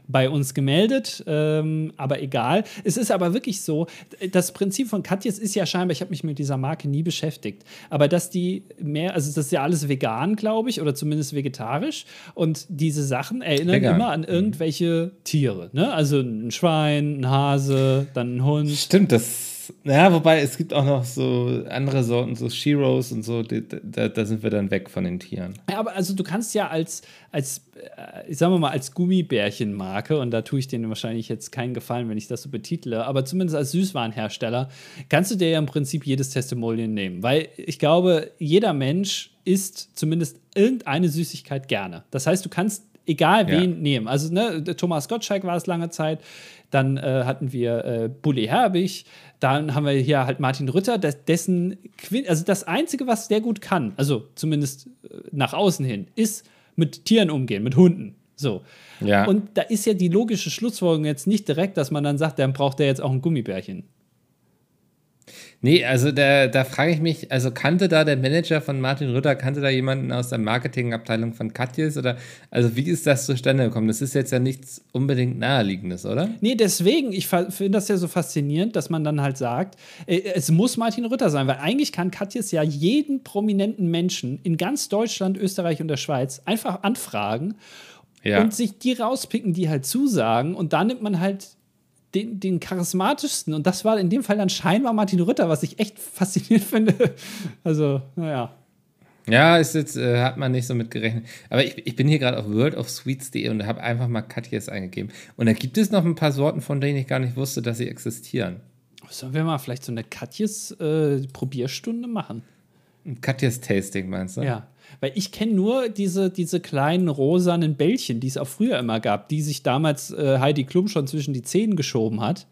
bei uns gemeldet, ähm, aber egal. Es ist aber wirklich so, das Prinzip von Katjes ist ja scheinbar, ich habe mich mit dieser Marke nie beschäftigt, aber dass die mehr, also das ist ja alles vegan, glaube ich, oder zumindest vegetarisch und diese Sachen erinnern vegan. immer an irgendwelche Tiere, ne? Also ein Schwein, ein Hase, dann ein Hund. Stimmt, das ja, wobei es gibt auch noch so andere Sorten, so Sheroes und so, die, da, da, sind wir dann weg von den Tieren. Ja, aber also du kannst ja als, als äh, sagen wir mal, als Gummibärchenmarke, und da tue ich denen wahrscheinlich jetzt keinen Gefallen, wenn ich das so betitle, aber zumindest als Süßwarenhersteller, kannst du dir ja im Prinzip jedes Testimonial nehmen. Weil ich glaube, jeder Mensch isst zumindest irgendeine Süßigkeit gerne. Das heißt, du kannst egal wen ja. nehmen. Also, ne, Thomas Gottschalk war es lange Zeit. Dann äh, hatten wir äh, Bully Herbig. Dann haben wir hier halt Martin Rütter, dessen also das Einzige, was der gut kann, also zumindest äh, nach außen hin, ist mit Tieren umgehen, mit Hunden. So. Ja. Und da ist ja die logische Schlussfolgerung jetzt nicht direkt, dass man dann sagt, dann braucht der jetzt auch ein Gummibärchen. Nee, also da, da frage ich mich, also kannte da der Manager von Martin Rütter, kannte da jemanden aus der Marketingabteilung von Katjes oder also wie ist das zustande gekommen? Das ist jetzt ja nichts unbedingt naheliegendes, oder? Nee, deswegen, ich finde das ja so faszinierend, dass man dann halt sagt, äh, es muss Martin Rütter sein, weil eigentlich kann Katjes ja jeden prominenten Menschen in ganz Deutschland, Österreich und der Schweiz einfach anfragen ja. und sich die rauspicken, die halt zusagen und da nimmt man halt den, den charismatischsten. Und das war in dem Fall dann scheinbar Martin Rütter, was ich echt faszinierend finde. Also, naja. Ja, ist jetzt, äh, hat man nicht so mit gerechnet. Aber ich, ich bin hier gerade auf worldofsweets.de und habe einfach mal Katjes eingegeben. Und da gibt es noch ein paar Sorten, von denen ich gar nicht wusste, dass sie existieren. Sollen wir mal vielleicht so eine Katjes-Probierstunde äh, machen? Katjes Tasting, meinst du? Ja. Weil ich kenne nur diese, diese kleinen rosanen Bällchen, die es auch früher immer gab, die sich damals äh, Heidi Klum schon zwischen die Zähne geschoben hat.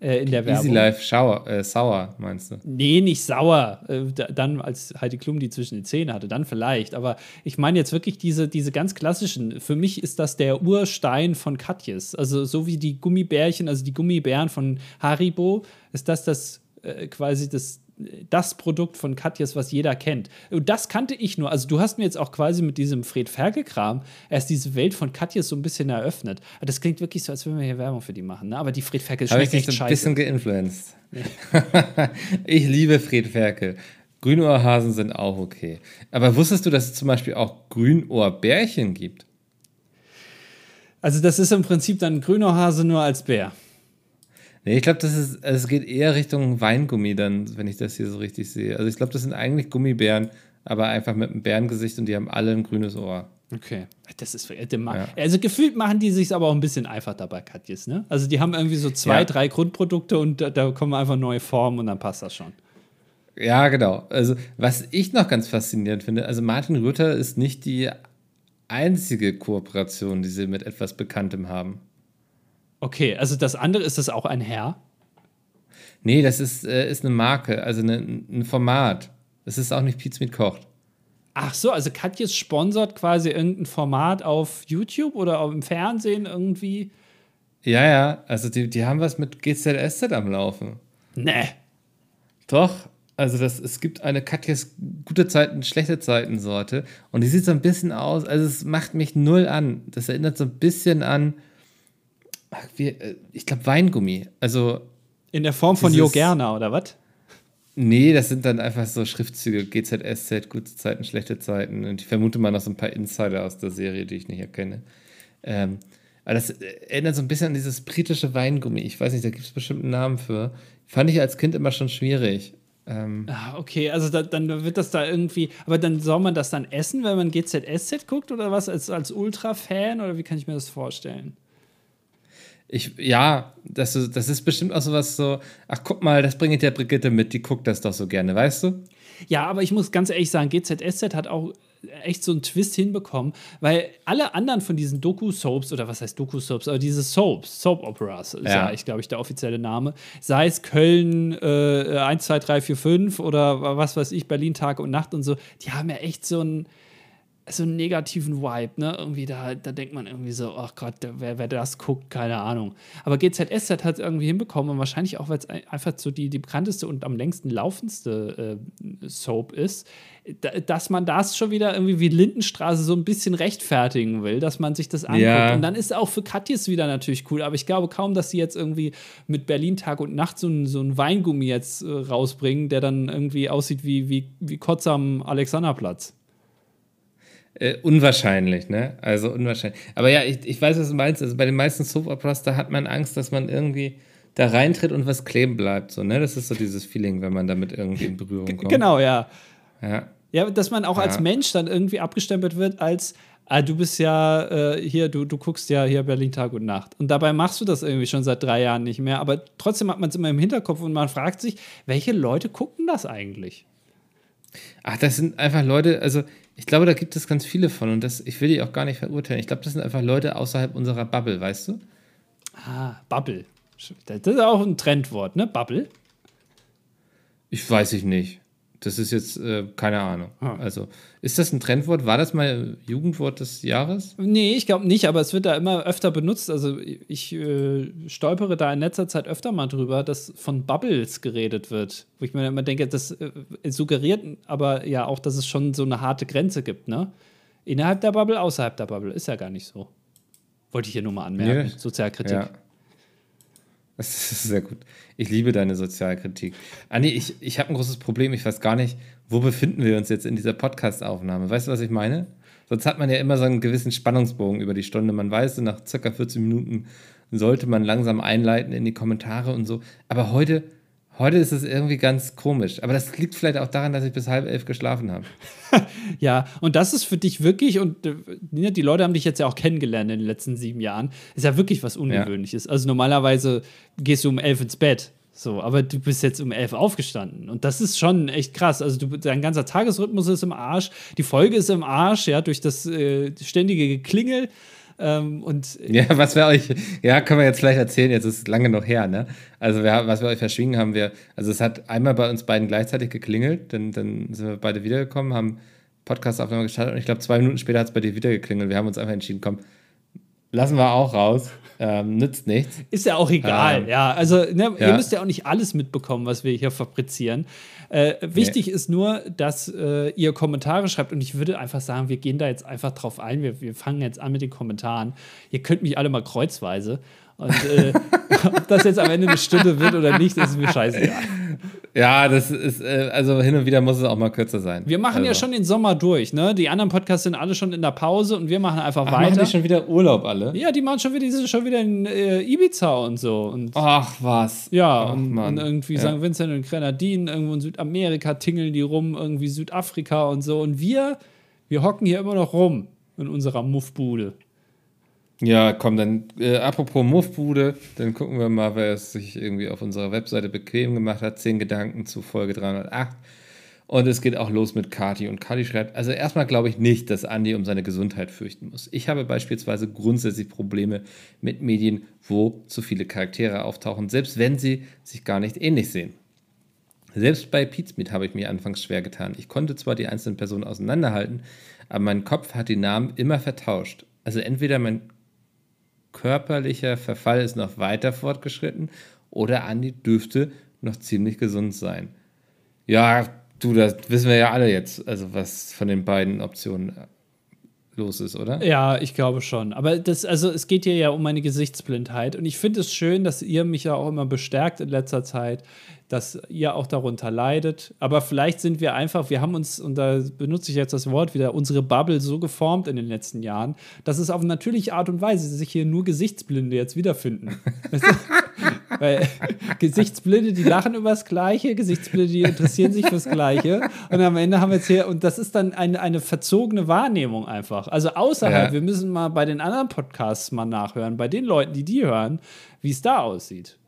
Äh, in der Werbung. Easy Life Shower, äh, sauer, meinst du? Nee, nicht sauer. Äh, dann, als Heidi Klum die zwischen die Zähne hatte, dann vielleicht. Aber ich meine jetzt wirklich diese, diese ganz klassischen. Für mich ist das der Urstein von Katjes. Also so wie die Gummibärchen, also die Gummibären von Haribo, ist das das äh, quasi das das Produkt von Katjes, was jeder kennt. Und das kannte ich nur. Also du hast mir jetzt auch quasi mit diesem Fred Ferkel-Kram erst diese Welt von Katjes so ein bisschen eröffnet. Das klingt wirklich so, als würden wir hier Werbung für die machen. Ne? Aber die Fred Ferkel schmeckt echt so ein bisschen geinfluenced. ich liebe Fred Ferkel. Grünohrhasen sind auch okay. Aber wusstest du, dass es zum Beispiel auch Grünohrbärchen gibt? Also das ist im Prinzip dann Grünohrhase nur als Bär. Nee, ich glaube, das ist, also es geht eher Richtung Weingummi dann, wenn ich das hier so richtig sehe. Also ich glaube, das sind eigentlich Gummibären, aber einfach mit einem Bärengesicht und die haben alle ein grünes Ohr. Okay. Das ist ja. Also gefühlt machen die sich aber auch ein bisschen einfach dabei, Katjes, ne? Also die haben irgendwie so zwei, ja. drei Grundprodukte und da, da kommen einfach neue Formen und dann passt das schon. Ja, genau. Also, was ich noch ganz faszinierend finde, also Martin Rütter ist nicht die einzige Kooperation, die sie mit etwas Bekanntem haben. Okay, also das andere, ist das auch ein Herr? Nee, das ist, äh, ist eine Marke, also eine, ein Format. Das ist auch nicht Pizza mit kocht. Ach so, also Katjes sponsert quasi irgendein Format auf YouTube oder im Fernsehen irgendwie. Ja, ja, also die, die haben was mit GZSZ am Laufen. Nee. Doch, also das, es gibt eine Katjes gute Zeiten, schlechte Zeiten Sorte und die sieht so ein bisschen aus, also es macht mich null an. Das erinnert so ein bisschen an, ach, wie, äh, ich glaube Weingummi. Also in der Form von Jo Gerner oder was? Nee, das sind dann einfach so Schriftzüge, GZSZ, gute Zeiten, schlechte Zeiten. Und ich vermute mal noch so ein paar Insider aus der Serie, die ich nicht erkenne. Ähm, aber das erinnert so ein bisschen an dieses britische Weingummi. Ich weiß nicht, da gibt es bestimmt einen Namen für. Fand ich als Kind immer schon schwierig. Ähm ah, okay, also da, dann wird das da irgendwie, aber dann soll man das dann essen, wenn man GZSZ guckt oder was, als, als Ultra-Fan oder wie kann ich mir das vorstellen? Ich, ja, das, das ist bestimmt auch sowas so, ach guck mal, das bringt der Brigitte mit, die guckt das doch so gerne, weißt du? Ja, aber ich muss ganz ehrlich sagen, GZSZ hat auch echt so einen Twist hinbekommen, weil alle anderen von diesen Doku-Soaps, oder was heißt Doku-Soaps, aber diese Soaps, Soap-Operas, ist ja, ja ich glaube ich, der offizielle Name, sei es Köln äh, 1, 2, 3, 4, 5 oder was weiß ich, Berlin Tag und Nacht und so, die haben ja echt so ein so einen negativen Vibe, ne? Irgendwie da, da denkt man irgendwie so, ach Gott, wer, wer das guckt, keine Ahnung. Aber GZSZ hat es irgendwie hinbekommen und wahrscheinlich auch, weil es einfach so die, die bekannteste und am längsten laufendste äh, Soap ist, dass man das schon wieder irgendwie wie Lindenstraße so ein bisschen rechtfertigen will, dass man sich das anguckt. Ja. Und dann ist auch für Katjes wieder natürlich cool. Aber ich glaube kaum, dass sie jetzt irgendwie mit Berlin Tag und Nacht so ein, so ein Weingummi jetzt äh, rausbringen, der dann irgendwie aussieht wie, wie, wie Kotz am Alexanderplatz. Äh, unwahrscheinlich, ne? Also unwahrscheinlich. Aber ja, ich, ich weiß, was du meinst. Also bei den meisten Soap Operas, da hat man Angst, dass man irgendwie da reintritt und was kleben bleibt. So, ne? Das ist so dieses Feeling, wenn man damit irgendwie in Berührung kommt. Genau, ja. Ja, ja dass man auch ja. als Mensch dann irgendwie abgestempelt wird als ah, du bist ja äh, hier, du, du guckst ja hier Berlin Tag und Nacht. Und dabei machst du das irgendwie schon seit drei Jahren nicht mehr. Aber trotzdem hat man es immer im Hinterkopf und man fragt sich, welche Leute gucken das eigentlich? Ach, das sind einfach Leute, also ich glaube, da gibt es ganz viele von und das, ich will die auch gar nicht verurteilen. Ich glaube, das sind einfach Leute außerhalb unserer Bubble, weißt du? Ah, Bubble. Das ist auch ein Trendwort, ne? Bubble? Ich weiß ich nicht. Das ist jetzt äh, keine Ahnung. Ah. Also, ist das ein Trendwort? War das mal Jugendwort des Jahres? Nee, ich glaube nicht, aber es wird da immer öfter benutzt. Also, ich äh, stolpere da in letzter Zeit öfter mal drüber, dass von Bubbles geredet wird. Wo ich mir immer denke, das äh, suggeriert aber ja auch, dass es schon so eine harte Grenze gibt, ne? Innerhalb der Bubble, außerhalb der Bubble. Ist ja gar nicht so. Wollte ich hier nur mal anmerken. Nee. Sozialkritik. Ja. Das ist sehr gut. Ich liebe deine Sozialkritik. Anni, ich, ich habe ein großes Problem. Ich weiß gar nicht, wo befinden wir uns jetzt in dieser Podcast-Aufnahme? Weißt du, was ich meine? Sonst hat man ja immer so einen gewissen Spannungsbogen über die Stunde. Man weiß, nach circa 14 Minuten sollte man langsam einleiten in die Kommentare und so. Aber heute Heute ist es irgendwie ganz komisch. Aber das liegt vielleicht auch daran, dass ich bis halb elf geschlafen habe. ja, und das ist für dich wirklich, und äh, die Leute haben dich jetzt ja auch kennengelernt in den letzten sieben Jahren, ist ja wirklich was Ungewöhnliches. Ja. Also normalerweise gehst du um elf ins Bett. So, aber du bist jetzt um elf aufgestanden. Und das ist schon echt krass. Also, du, dein ganzer Tagesrhythmus ist im Arsch. Die Folge ist im Arsch, ja, durch das äh, ständige Geklingel. Ähm, und ja, was wir euch, ja, können wir jetzt vielleicht erzählen, jetzt ist es lange noch her, ne? Also, wir, was wir euch verschwiegen haben, wir, also es hat einmal bei uns beiden gleichzeitig geklingelt, dann, dann sind wir beide wiedergekommen, haben Podcast-Aufnahme gestartet und ich glaube, zwei Minuten später hat es bei dir wieder geklingelt. Wir haben uns einfach entschieden, komm, lassen wir auch raus. Ähm, nützt nichts. Ist ja auch egal, ähm, ja. Also, ne, ja. ihr müsst ja auch nicht alles mitbekommen, was wir hier fabrizieren. Äh, wichtig nee. ist nur, dass äh, ihr Kommentare schreibt und ich würde einfach sagen, wir gehen da jetzt einfach drauf ein. Wir, wir fangen jetzt an mit den Kommentaren. Ihr könnt mich alle mal kreuzweise. Und äh, ob das jetzt am Ende eine Stunde wird oder nicht, ist mir scheißegal. Ja, das ist, äh, also hin und wieder muss es auch mal kürzer sein. Wir machen also. ja schon den Sommer durch, ne? Die anderen Podcasts sind alle schon in der Pause und wir machen einfach Ach, weiter. Machen die schon wieder Urlaub alle? Ja, die machen schon wieder, die sind schon wieder in äh, Ibiza und so. Und, Ach, was. Ja, Ach, und, und, irgendwie ja. St. Vincent und Grenadinen, irgendwo in Südamerika tingeln die rum, irgendwie Südafrika und so. Und wir, wir hocken hier immer noch rum in unserer Muffbude. Ja, komm, dann äh, apropos Muffbude, dann gucken wir mal, wer es sich irgendwie auf unserer Webseite bequem gemacht hat. Zehn Gedanken zu Folge 308. Und es geht auch los mit Kati. Und Kati schreibt, also erstmal glaube ich nicht, dass Andi um seine Gesundheit fürchten muss. Ich habe beispielsweise grundsätzlich Probleme mit Medien, wo zu viele Charaktere auftauchen, selbst wenn sie sich gar nicht ähnlich sehen. Selbst bei Pizmeet habe ich mir anfangs schwer getan. Ich konnte zwar die einzelnen Personen auseinanderhalten, aber mein Kopf hat die Namen immer vertauscht. Also entweder mein körperlicher Verfall ist noch weiter fortgeschritten oder Andi dürfte noch ziemlich gesund sein. Ja, Du, das wissen wir ja alle jetzt, also was von den beiden Optionen los ist, oder? Ja, ich glaube schon. Aber das, also es geht hier ja um meine Gesichtsblindheit. Und ich finde es schön, dass ihr mich ja auch immer bestärkt in letzter Zeit, dass ihr auch darunter leidet. Aber vielleicht sind wir einfach, wir haben uns, und da benutze ich jetzt das Wort wieder, unsere Bubble so geformt in den letzten Jahren, dass es auf natürliche Art und Weise sich hier nur Gesichtsblinde jetzt wiederfinden. Weil Gesichtsblinde, die lachen über das Gleiche, Gesichtsblinde, die interessieren sich fürs Gleiche. Und am Ende haben wir jetzt hier, und das ist dann eine, eine verzogene Wahrnehmung einfach. Also außerhalb, ja. wir müssen mal bei den anderen Podcasts mal nachhören, bei den Leuten, die die hören, wie es da aussieht.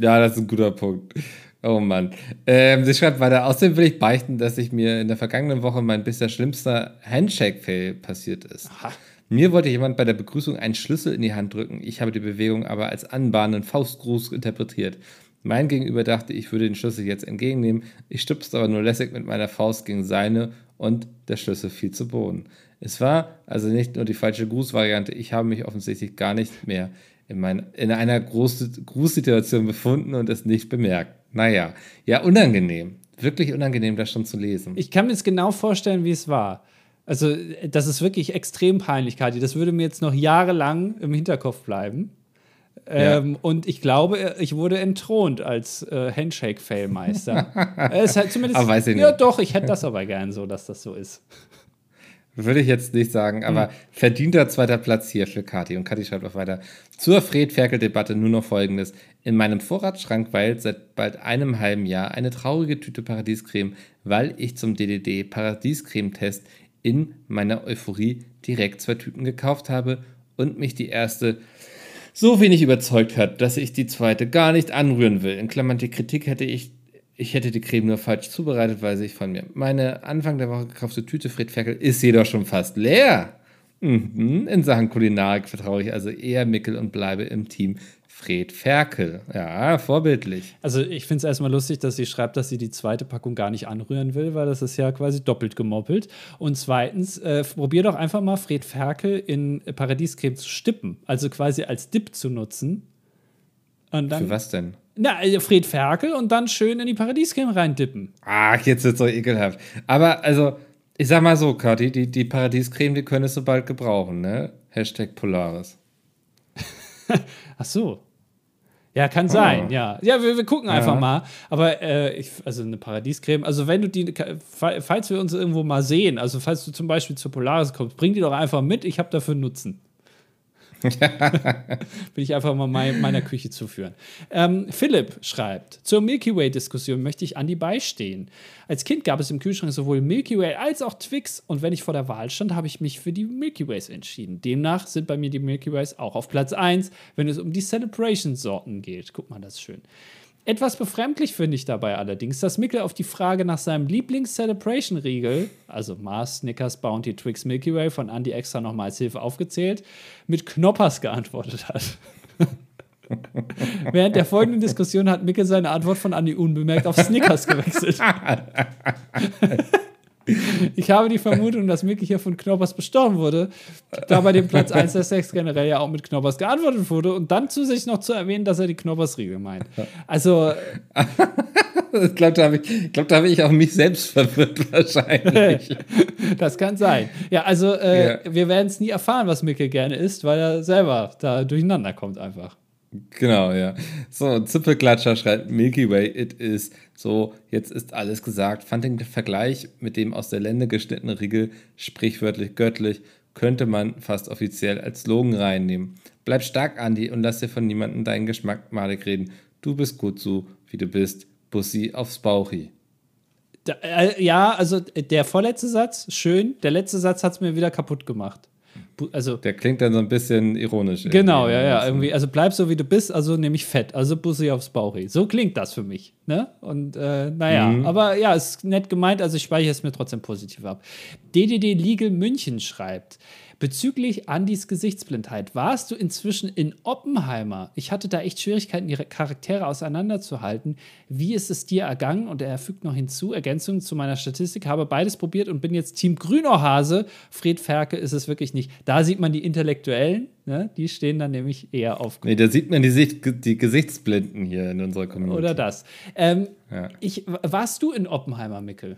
Ja, das ist ein guter Punkt. Oh Mann. Ähm, sie schreibt weiter, außerdem will ich beichten, dass ich mir in der vergangenen Woche mein bisher schlimmster Handshake-Fail passiert ist. Aha. Mir wollte jemand bei der Begrüßung einen Schlüssel in die Hand drücken. Ich habe die Bewegung aber als anbahnenden Faustgruß interpretiert. Mein Gegenüber dachte, ich würde den Schlüssel jetzt entgegennehmen. Ich stupste aber nur lässig mit meiner Faust gegen seine und der Schlüssel fiel zu Boden. Es war also nicht nur die falsche Grußvariante, ich habe mich offensichtlich gar nicht mehr in, mein, in einer Groß Grußsituation befunden und es nicht bemerkt. Naja, ja, unangenehm. Wirklich unangenehm, das schon zu lesen. Ich kann mir jetzt genau vorstellen, wie es war. Also, das ist wirklich extrem peinlich, Kathi. Das würde mir jetzt noch jahrelang im Hinterkopf bleiben. Ja. Ähm, und ich glaube, ich wurde entthront als äh, Handshake-Failmeister. es halt zumindest. Aber weiß ich nicht. Ja, doch, ich hätte das aber gern so, dass das so ist. Würde ich jetzt nicht sagen, aber mhm. verdienter zweiter Platz hier für Kathi. Und Kathi schreibt auch weiter. Zur Fred-Ferkel-Debatte nur noch folgendes. In meinem Vorratsschrank weilt seit bald einem halben Jahr eine traurige Tüte Paradiescreme, weil ich zum DDD Paradiescreme-Test in meiner Euphorie direkt zwei Tüten gekauft habe und mich die erste so wenig überzeugt hat, dass ich die zweite gar nicht anrühren will. In Klammern die Kritik hätte ich, ich hätte die Creme nur falsch zubereitet, weiß ich von mir. Meine Anfang der Woche gekaufte Tüte Fred Ferkel ist jedoch schon fast leer. Mhm. In Sachen Kulinarik vertraue ich also eher Mickel und bleibe im Team Fred Ferkel. Ja, vorbildlich. Also ich finde es erstmal lustig, dass sie schreibt, dass sie die zweite Packung gar nicht anrühren will, weil das ist ja quasi doppelt gemoppelt. Und zweitens, äh, probier doch einfach mal Fred Ferkel in Paradiescreme zu stippen, also quasi als Dip zu nutzen. Und dann, Für was denn? Na, also Fred Ferkel und dann schön in die Paradiescreme reindippen. Ach, jetzt wird es so ekelhaft. Aber also, ich sag mal so, Kathi, die, die Paradiescreme, die könntest du bald gebrauchen, ne? Hashtag Polaris. Ach so. Ja, kann sein, oh. ja. Ja, wir, wir gucken ja. einfach mal. Aber äh, ich, also eine Paradiescreme, also wenn du die, falls wir uns irgendwo mal sehen, also falls du zum Beispiel zur Polaris kommst, bring die doch einfach mit, ich habe dafür Nutzen. Will ich einfach mal mein, meiner Küche zuführen. Ähm, Philipp schreibt: Zur Milky Way-Diskussion möchte ich Andi beistehen. Als Kind gab es im Kühlschrank sowohl Milky Way als auch Twix und wenn ich vor der Wahl stand, habe ich mich für die Milky Ways entschieden. Demnach sind bei mir die Milky Ways auch auf Platz 1, wenn es um die Celebration-Sorten geht. Guck mal, das ist schön. Etwas befremdlich finde ich dabei allerdings, dass Mickel auf die Frage nach seinem Lieblings-Celebration-Riegel, also Mars, Snickers, Bounty, Twix, Milky Way, von Andy extra nochmal als Hilfe aufgezählt, mit Knoppers geantwortet hat. Während der folgenden Diskussion hat Mickel seine Antwort von Andy unbemerkt auf Snickers gewechselt. Ich habe die Vermutung, dass Mickey hier von Knoppers bestochen wurde, da bei dem Platz 1 der Sex generell ja auch mit Knoppers geantwortet wurde und dann zusätzlich noch zu erwähnen, dass er die Knoppers-Riegel meint. Also. ich glaube, da habe ich, glaub, hab ich auch mich selbst verwirrt, wahrscheinlich. das kann sein. Ja, also, äh, ja. wir werden es nie erfahren, was Mickey gerne isst, weil er selber da durcheinander kommt einfach. Genau, ja. So, Zipfelklatscher schreibt Milky Way, it is. So, jetzt ist alles gesagt. Fand den Vergleich mit dem aus der Lände geschnittenen Riegel sprichwörtlich göttlich, könnte man fast offiziell als Slogan reinnehmen. Bleib stark, Andi, und lass dir von niemandem deinen Geschmack malig reden. Du bist gut so, wie du bist. Bussi aufs Bauchi. Da, äh, ja, also der vorletzte Satz, schön. Der letzte Satz hat es mir wieder kaputt gemacht. Also, Der klingt dann so ein bisschen ironisch. Genau, ja, ja, irgendwie. Also bleib so wie du bist, also nämlich fett, also Bussi aufs Bauchi. So klingt das für mich, ne? Und äh, naja, Mhm. aber ja, ist nett gemeint, also ich speichere es mir trotzdem positiv ab. DDD Legal München schreibt, bezüglich Andys Gesichtsblindheit, warst du inzwischen in Oppenheimer? Ich hatte da echt Schwierigkeiten, ihre Charaktere auseinanderzuhalten. Wie ist es dir ergangen? Und er fügt noch hinzu, Ergänzung zu meiner Statistik, habe beides probiert und bin jetzt Team Grünohrhase. Fred Ferke ist es wirklich nicht. Da sieht man die Intellektuellen, ne? die stehen dann nämlich eher auf Nee, da sieht man die, Sicht, die Gesichtsblinden hier in unserer Community. oder das. Ähm, Ja. ich, warst du in Oppenheimer, Mickel?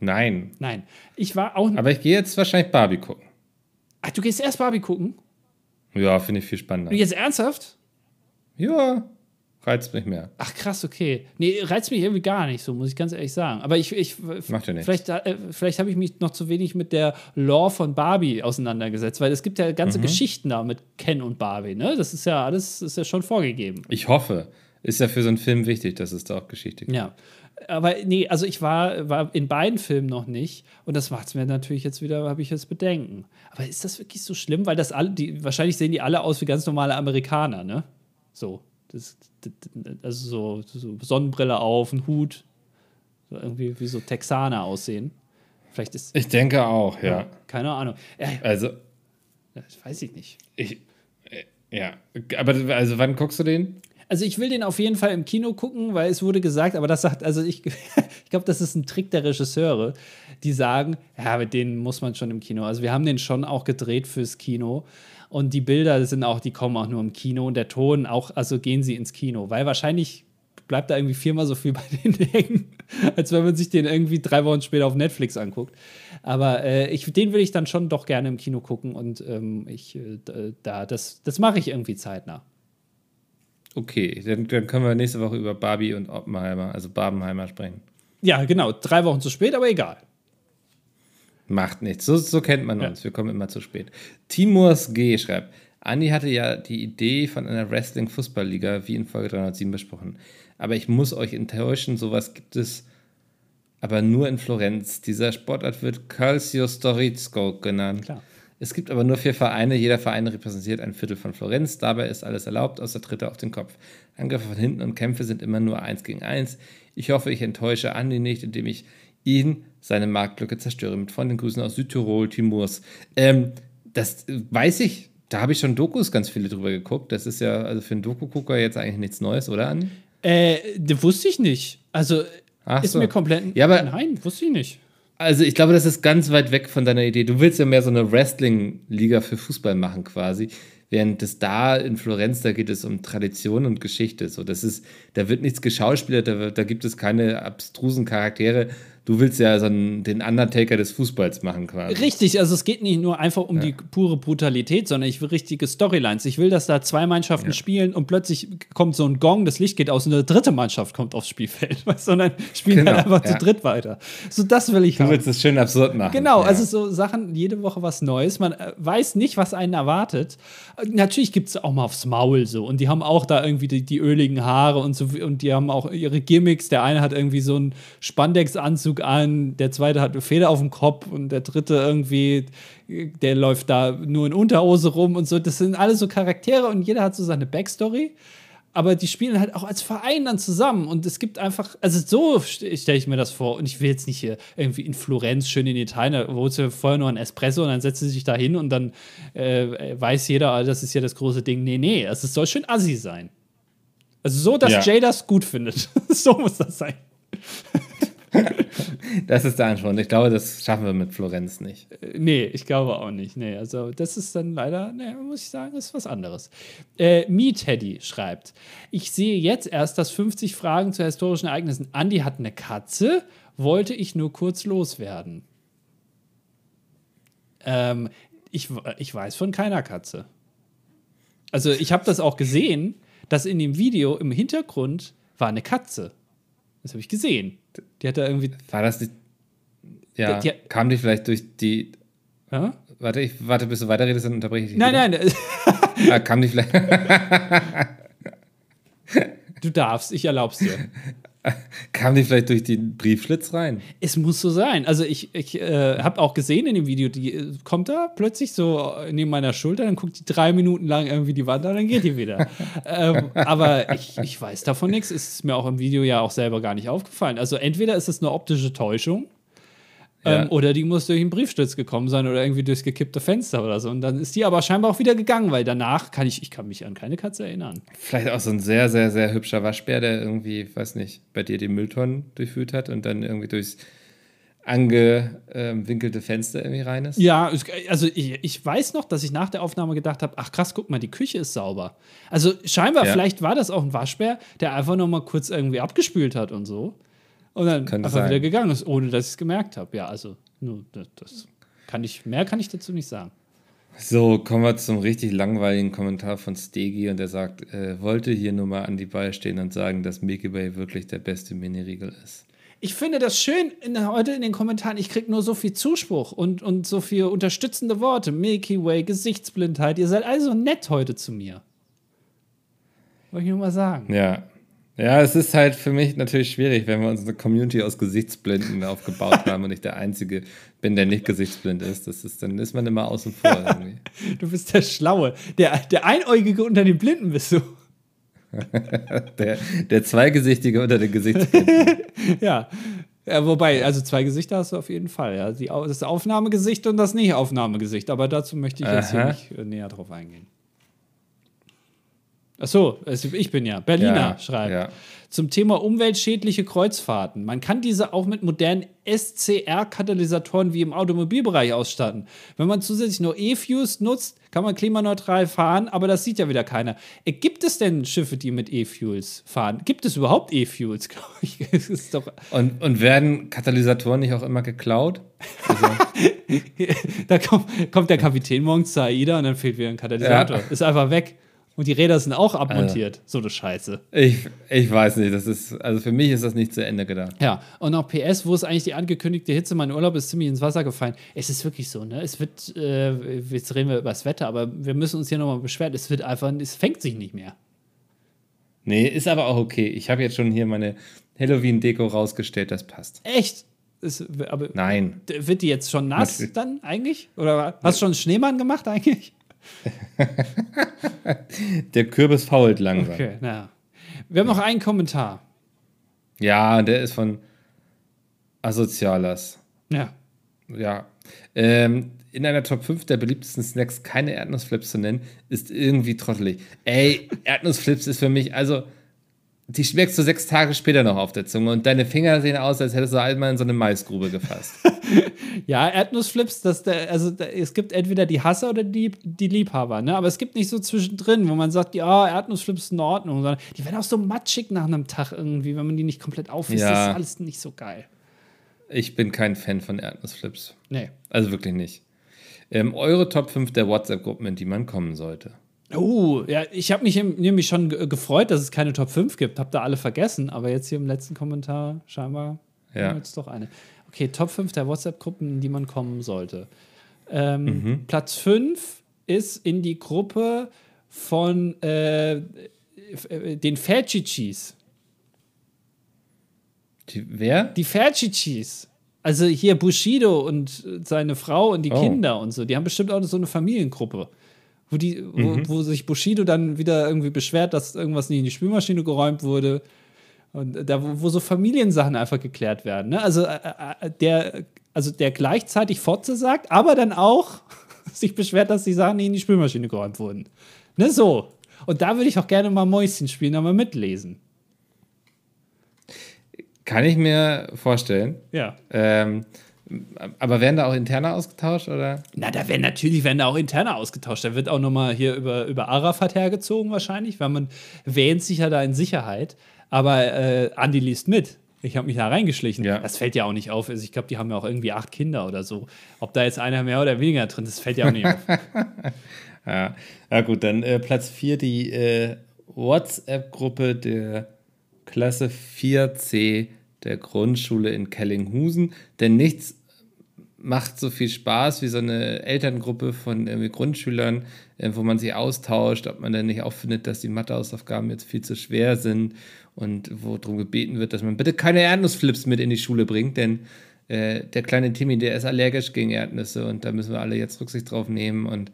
Nein. Nein. Ich war auch. Aber ich gehe jetzt wahrscheinlich Barbie gucken. Ach, du gehst erst Barbie gucken? Ja, finde ich viel spannender. Und jetzt ernsthaft? Ja, reizt mich mehr. Ach krass, okay. Nee, reizt mich irgendwie gar nicht so, muss ich ganz ehrlich sagen. Aber ich, ich Macht ja nichts. vielleicht, äh, vielleicht habe ich mich noch zu wenig mit der Lore von Barbie auseinandergesetzt, weil es gibt ja ganze Mhm. Geschichten da mit Ken und Barbie, ne? Das ist ja alles ist ja schon vorgegeben. Ich hoffe. Ist ja für so einen Film wichtig, dass es da auch Geschichte gibt. Ja. Aber nee, also ich war, war in beiden Filmen noch nicht und das macht es mir natürlich jetzt wieder, habe ich jetzt Bedenken. Aber ist das wirklich so schlimm? Weil das alle, die, wahrscheinlich sehen die alle aus wie ganz normale Amerikaner, ne? So. Das, das, also so, so Sonnenbrille auf, ein Hut. So irgendwie wie so Texaner aussehen. Vielleicht ist. Ich denke auch, ja. Keine Ahnung. Äh, Also, das weiß ich nicht. ich. äh, Ja. Aber also wann guckst du den? Also ich will den auf jeden Fall im Kino gucken, weil es wurde gesagt, aber das sagt, also ich, ich glaube, das ist ein Trick der Regisseure, die sagen, ja, mit denen muss man schon im Kino. Also wir haben den schon auch gedreht fürs Kino und die Bilder sind auch, die kommen auch nur im Kino und der Ton auch, also gehen sie ins Kino, weil wahrscheinlich bleibt da irgendwie viermal so viel bei denen hängen, als wenn man sich den irgendwie drei Wochen später auf Netflix anguckt. Aber äh, ich, den will ich dann schon doch gerne im Kino gucken und ähm, ich, äh, da, das, das mache ich irgendwie zeitnah. Okay, dann, dann können wir nächste Woche über Barbie und Oppenheimer, also Barbenheimer sprechen. Ja, genau. Drei Wochen zu spät, aber egal. Macht nichts. So, so kennt man uns. Wir kommen immer zu spät. Timurs G schreibt: Andi hatte ja die Idee von einer Wrestling-Fußballliga, wie in Folge 307 besprochen. Aber ich muss euch enttäuschen, sowas gibt es aber nur in Florenz. Dieser Sportart wird Calcio Storizco genannt. Klar. Es gibt aber nur vier Vereine. Jeder Verein repräsentiert ein Viertel von Florenz. Dabei ist alles erlaubt, außer Tritte auf den Kopf. Angriffe von hinten und Kämpfe sind immer nur eins gegen eins. Ich hoffe, ich enttäusche Andi nicht, indem ich ihn seine Marktlücke zerstöre. Mit freundlichen Grüßen aus Südtirol, Timurs. Ähm, das weiß ich. Da habe ich schon Dokus ganz viele drüber geguckt. Das ist ja also für einen Doku-Gucker jetzt eigentlich nichts Neues, oder Andi? Äh, das wusste ich nicht. Also Ach ist so. mir komplett. Ja, aber- Nein, wusste ich nicht. Also ich glaube, das ist ganz weit weg von deiner Idee. Du willst ja mehr so eine Wrestling-Liga für Fußball machen quasi. Während das da in Florenz, da geht es um Tradition und Geschichte. So, das ist, da wird nichts geschauspielert, da, da gibt es keine abstrusen Charaktere. Du willst ja so einen, den Undertaker des Fußballs machen quasi. Richtig, also es geht nicht nur einfach um die pure Brutalität, sondern ich will richtige Storylines. Ich will, dass da zwei Mannschaften spielen und plötzlich kommt so ein Gong, das Licht geht aus und eine dritte Mannschaft kommt aufs Spielfeld. Weißt, sondern spielen Genau, halt einfach ja. zu dritt weiter. So, das will ich Du haben. willst es schön absurd machen. Genau, ja. also so Sachen, jede Woche was Neues. Man äh, weiß nicht, was einen erwartet. Äh, Natürlich gibt es auch mal aufs Maul so. Und die haben auch da irgendwie die, die öligen Haare und so. Und die haben auch ihre Gimmicks. Der eine hat irgendwie so einen Spandex-Anzug an, der zweite hat eine Feder auf dem Kopf und der dritte irgendwie, der läuft da nur in Unterhose rum und so. Das sind alle so Charaktere und jeder hat so seine Backstory aber die spielen halt auch als Verein dann zusammen und es gibt einfach, also so st- stelle ich mir das vor und ich will jetzt nicht hier irgendwie in Florenz schön in Italien, da holst du vorher nur ein Espresso und dann setzt du dich da hin und dann äh, weiß jeder, ah, das ist ja das große Ding. Nee, nee, es soll schön assi sein. Also so, dass Ja. Jay das gut findet. so muss das sein. Das ist der Anspruch. Ich glaube, das schaffen wir mit Florenz nicht. Äh, Nee, ich glaube auch nicht. Nee, also das ist dann leider, nee, muss ich sagen, ist was anderes. Äh, Me Teddy schreibt: Ich sehe jetzt erst, dass 50 Fragen zu historischen Ereignissen. Andi hat eine Katze, wollte ich nur kurz loswerden. Ähm, ich, ich weiß von keiner Katze. Also, ich habe das auch gesehen, dass in dem Video im Hintergrund war eine Katze. Das habe ich gesehen. Die hat da irgendwie. War das nicht. Ja, Die- die- kam die vielleicht durch die. Ja? Warte, ich warte, bis du weiterredest, dann unterbreche ich dich. Nein, wieder. nein, Ah, kam die vielleicht. du darfst, ich erlaub's dir. Kam die vielleicht durch den Briefschlitz rein? Es muss so sein. Also ich, ich äh, habe auch gesehen in dem Video, die äh, kommt da plötzlich so neben meiner Schulter, dann guckt die drei Minuten lang irgendwie die Wand an, dann geht die wieder. ähm, aber ich, ich weiß davon nichts. Ist mir auch im Video ja auch selber gar nicht aufgefallen. Also entweder ist es eine optische Täuschung ja. Ähm, oder die muss durch einen Briefschlitz gekommen sein oder irgendwie durchs gekippte Fenster oder so. Und dann ist die aber scheinbar auch wieder gegangen, weil danach kann ich, ich kann mich an keine Katze erinnern. Vielleicht auch so ein sehr, sehr, sehr hübscher Waschbär, der irgendwie, weiß nicht, bei dir die Mülltonnen durchführt hat und dann irgendwie durchs angewinkelte Fenster irgendwie rein ist? Ja, also ich, ich weiß noch, dass ich nach der Aufnahme gedacht habe, ach krass, guck mal, die Küche ist sauber. Also scheinbar, ja. vielleicht war das auch ein Waschbär, der einfach noch mal kurz irgendwie abgespült hat und so. Und dann Könnte einfach sein. wieder gegangen ist, ohne dass ich es gemerkt habe. Ja, also, nur das, kann ich, mehr kann ich dazu nicht sagen. So, kommen wir zum richtig langweiligen Kommentar von Stegi und der sagt, äh, wollte hier nur mal an die Ball stehen und sagen, dass Milky Way wirklich der beste Mini-Riegel ist. Ich finde das schön in, heute in den Kommentaren. Ich kriege nur so viel Zuspruch und, und so viel unterstützende Worte. Milky Way, Gesichtsblindheit. Ihr seid also nett heute zu mir. Wollte ich nur mal sagen. Ja, ja, es ist halt für mich natürlich schwierig, wenn wir uns eine Community aus Gesichtsblinden aufgebaut haben und ich der Einzige bin, der nicht gesichtsblind ist. Das ist dann ist man immer außen vor irgendwie. du bist der Schlaue. Der, der Einäugige unter den Blinden bist du. der, der Zweigesichtige unter den Gesichtsblinden. ja. ja. Wobei, also zwei Gesichter hast du auf jeden Fall. Ja. Die, das Aufnahmegesicht und das Nicht-Aufnahmegesicht. Aber dazu möchte ich jetzt Aha. hier nicht äh, näher drauf eingehen. Ach so, also ich bin ja. Berliner ja, schreibt. Ja. Zum Thema umweltschädliche Kreuzfahrten. Man kann diese auch mit modernen SCR-Katalysatoren wie im Automobilbereich ausstatten. Wenn man zusätzlich nur E-Fuels nutzt, kann man klimaneutral fahren, aber das sieht ja wieder keiner. Äh, gibt es denn Schiffe, die mit E-Fuels fahren? Gibt es überhaupt E-Fuels, glaube ich? und, und werden Katalysatoren nicht auch immer geklaut? Also da kommt, kommt, der Kapitän morgens zur AIDA und dann fehlt wieder ein Katalysator. Ja. Ist einfach weg. Und die Räder sind auch abmontiert. Also, so eine Scheiße. Ich, ich weiß nicht. Das ist, also für mich ist das nicht zu Ende gedacht. Ja, und auch PS, wo ist eigentlich die angekündigte Hitze? Mein Urlaub ist ziemlich ins Wasser gefallen. Es ist wirklich so, ne? Es wird, äh, jetzt reden wir über das Wetter, aber wir müssen uns hier nochmal beschweren. Es wird einfach, es fängt sich nicht mehr. Nee, ist aber auch okay. Ich habe jetzt schon hier meine Halloween-Deko rausgestellt, das passt. Echt? Ist, aber Nein. Wird die jetzt schon nass dann eigentlich? Oder hast du schon einen Schneemann gemacht eigentlich? der Kürbis fault langsam. Okay, na. Wir haben noch einen Kommentar. Ja, der ist von Asozialas. Ja. Ja. Ähm, in einer Top 5 der beliebtesten Snacks keine Erdnussflips zu nennen, ist irgendwie trottelig. Ey, Erdnussflips ist für mich, also die schmeckst du sechs Tage später noch auf der Zunge und deine Finger sehen aus, als hättest du einmal in so eine Maisgrube gefasst. ja, Erdnussflips, das, also es gibt entweder die Hasser oder die, die Liebhaber, ne? aber es gibt nicht so zwischendrin, wo man sagt, ja, Erdnussflips ist in Ordnung, sondern die werden auch so matschig nach einem Tag irgendwie, wenn man die nicht komplett aufisst. Ja. Das ist alles nicht so geil. Ich bin kein Fan von Erdnussflips. Nee. Also wirklich nicht. Ähm, eure Top 5 der WhatsApp-Gruppen, in die man kommen sollte. Oh, ja, ich habe mich nämlich schon gefreut, dass es keine Top 5 gibt. Hab da alle vergessen, aber jetzt hier im letzten Kommentar scheinbar ja. jetzt doch eine. Okay, Top 5 der WhatsApp-Gruppen, in die man kommen sollte. Ähm, mhm. Platz 5 ist in die Gruppe von äh, den Ferchichis. Die, wer? Die Ferchichis. Also hier Bushido und seine Frau und die oh. Kinder und so. Die haben bestimmt auch so eine Familiengruppe wo, die, wo, mhm. wo sich Bushido dann wieder irgendwie beschwert, dass irgendwas nicht in die Spülmaschine geräumt wurde. Und da, wo, wo so Familiensachen einfach geklärt werden. Ne? Also, äh, äh, der, also der gleichzeitig Fotze sagt, aber dann auch sich beschwert, dass die Sachen nicht in die Spülmaschine geräumt wurden. Ne, so. Und da würde ich auch gerne mal Mäuschen spielen, aber mitlesen. Kann ich mir vorstellen. Ja. Ähm, aber werden da auch interne ausgetauscht, oder? Na, da werden natürlich werden da auch interne ausgetauscht. Da wird auch nochmal hier über, über Arafat hergezogen wahrscheinlich, weil man wähnt sich ja da in Sicherheit. Aber äh, Andi liest mit. Ich habe mich da reingeschlichen. Ja. Das fällt ja auch nicht auf. Also ich glaube, die haben ja auch irgendwie acht Kinder oder so. Ob da jetzt einer mehr oder weniger drin ist, fällt ja auch nicht auf. ja. ja, gut, dann äh, Platz 4, die äh, WhatsApp-Gruppe der Klasse 4c der Grundschule in Kellinghusen. Denn nichts macht so viel Spaß wie so eine Elterngruppe von Grundschülern, äh, wo man sich austauscht, ob man dann nicht auch findet, dass die Mathehausaufgaben jetzt viel zu schwer sind und wo darum gebeten wird, dass man bitte keine Erdnussflips mit in die Schule bringt, denn äh, der kleine Timmy, der ist allergisch gegen Erdnüsse und da müssen wir alle jetzt Rücksicht drauf nehmen und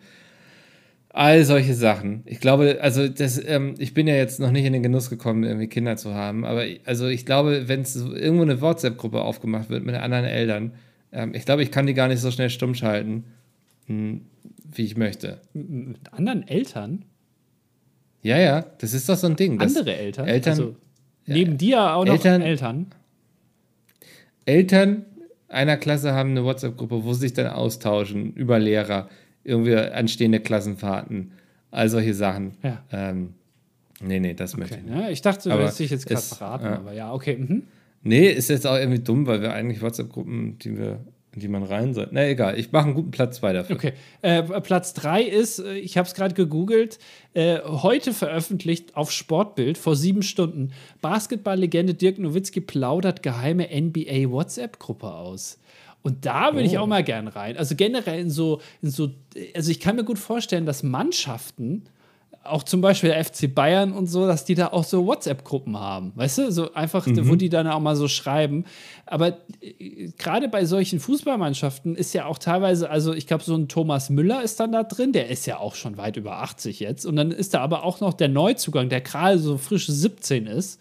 all solche Sachen. Ich glaube, also das, ähm, ich bin ja jetzt noch nicht in den Genuss gekommen, irgendwie Kinder zu haben, aber also ich glaube, wenn es irgendwo eine WhatsApp-Gruppe aufgemacht wird mit anderen Eltern, ähm, ich glaube, ich kann die gar nicht so schnell stumm schalten, hm, wie ich möchte. Mit anderen Eltern? Ja, ja, das ist doch so ein Ding. Andere Eltern? Eltern also, neben dir auch noch Eltern- Eltern? Eltern einer Klasse haben eine WhatsApp-Gruppe, wo sie sich dann austauschen über Lehrer, irgendwie anstehende Klassenfahrten, all solche Sachen. Ja. Ähm, nee, nee, das möchte Okay, ich nicht. ne? Ich dachte, du würdest dich jetzt gerade verraten, ja. aber ja, okay. Mhm. Nee, ist jetzt auch irgendwie dumm, weil wir eigentlich WhatsApp-Gruppen, die wir, in die man rein soll. Na egal, ich mache einen guten Platz 2 dafür. Okay. Äh, Platz 3 ist, äh, ich habe es gerade gegoogelt, äh, heute veröffentlicht auf Sportbild vor sieben Stunden. Basketballlegende Dirk Nowitzki plaudert geheime NBA-WhatsApp-Gruppe aus. Und da würde ich Oh. auch mal gern rein. Also generell in so, in so, also ich kann mir gut vorstellen, dass Mannschaften, auch zum Beispiel der FC Bayern und so, dass die da auch so WhatsApp-Gruppen haben. Weißt du, so einfach, wo die dann auch mal so schreiben. Aber äh, gerade bei solchen Fußballmannschaften ist ja auch teilweise, also ich glaube, so ein Thomas Müller ist dann da drin, der ist ja auch schon weit über 80 jetzt. Und dann ist da aber auch noch der Neuzugang, der gerade so frisch 17 ist.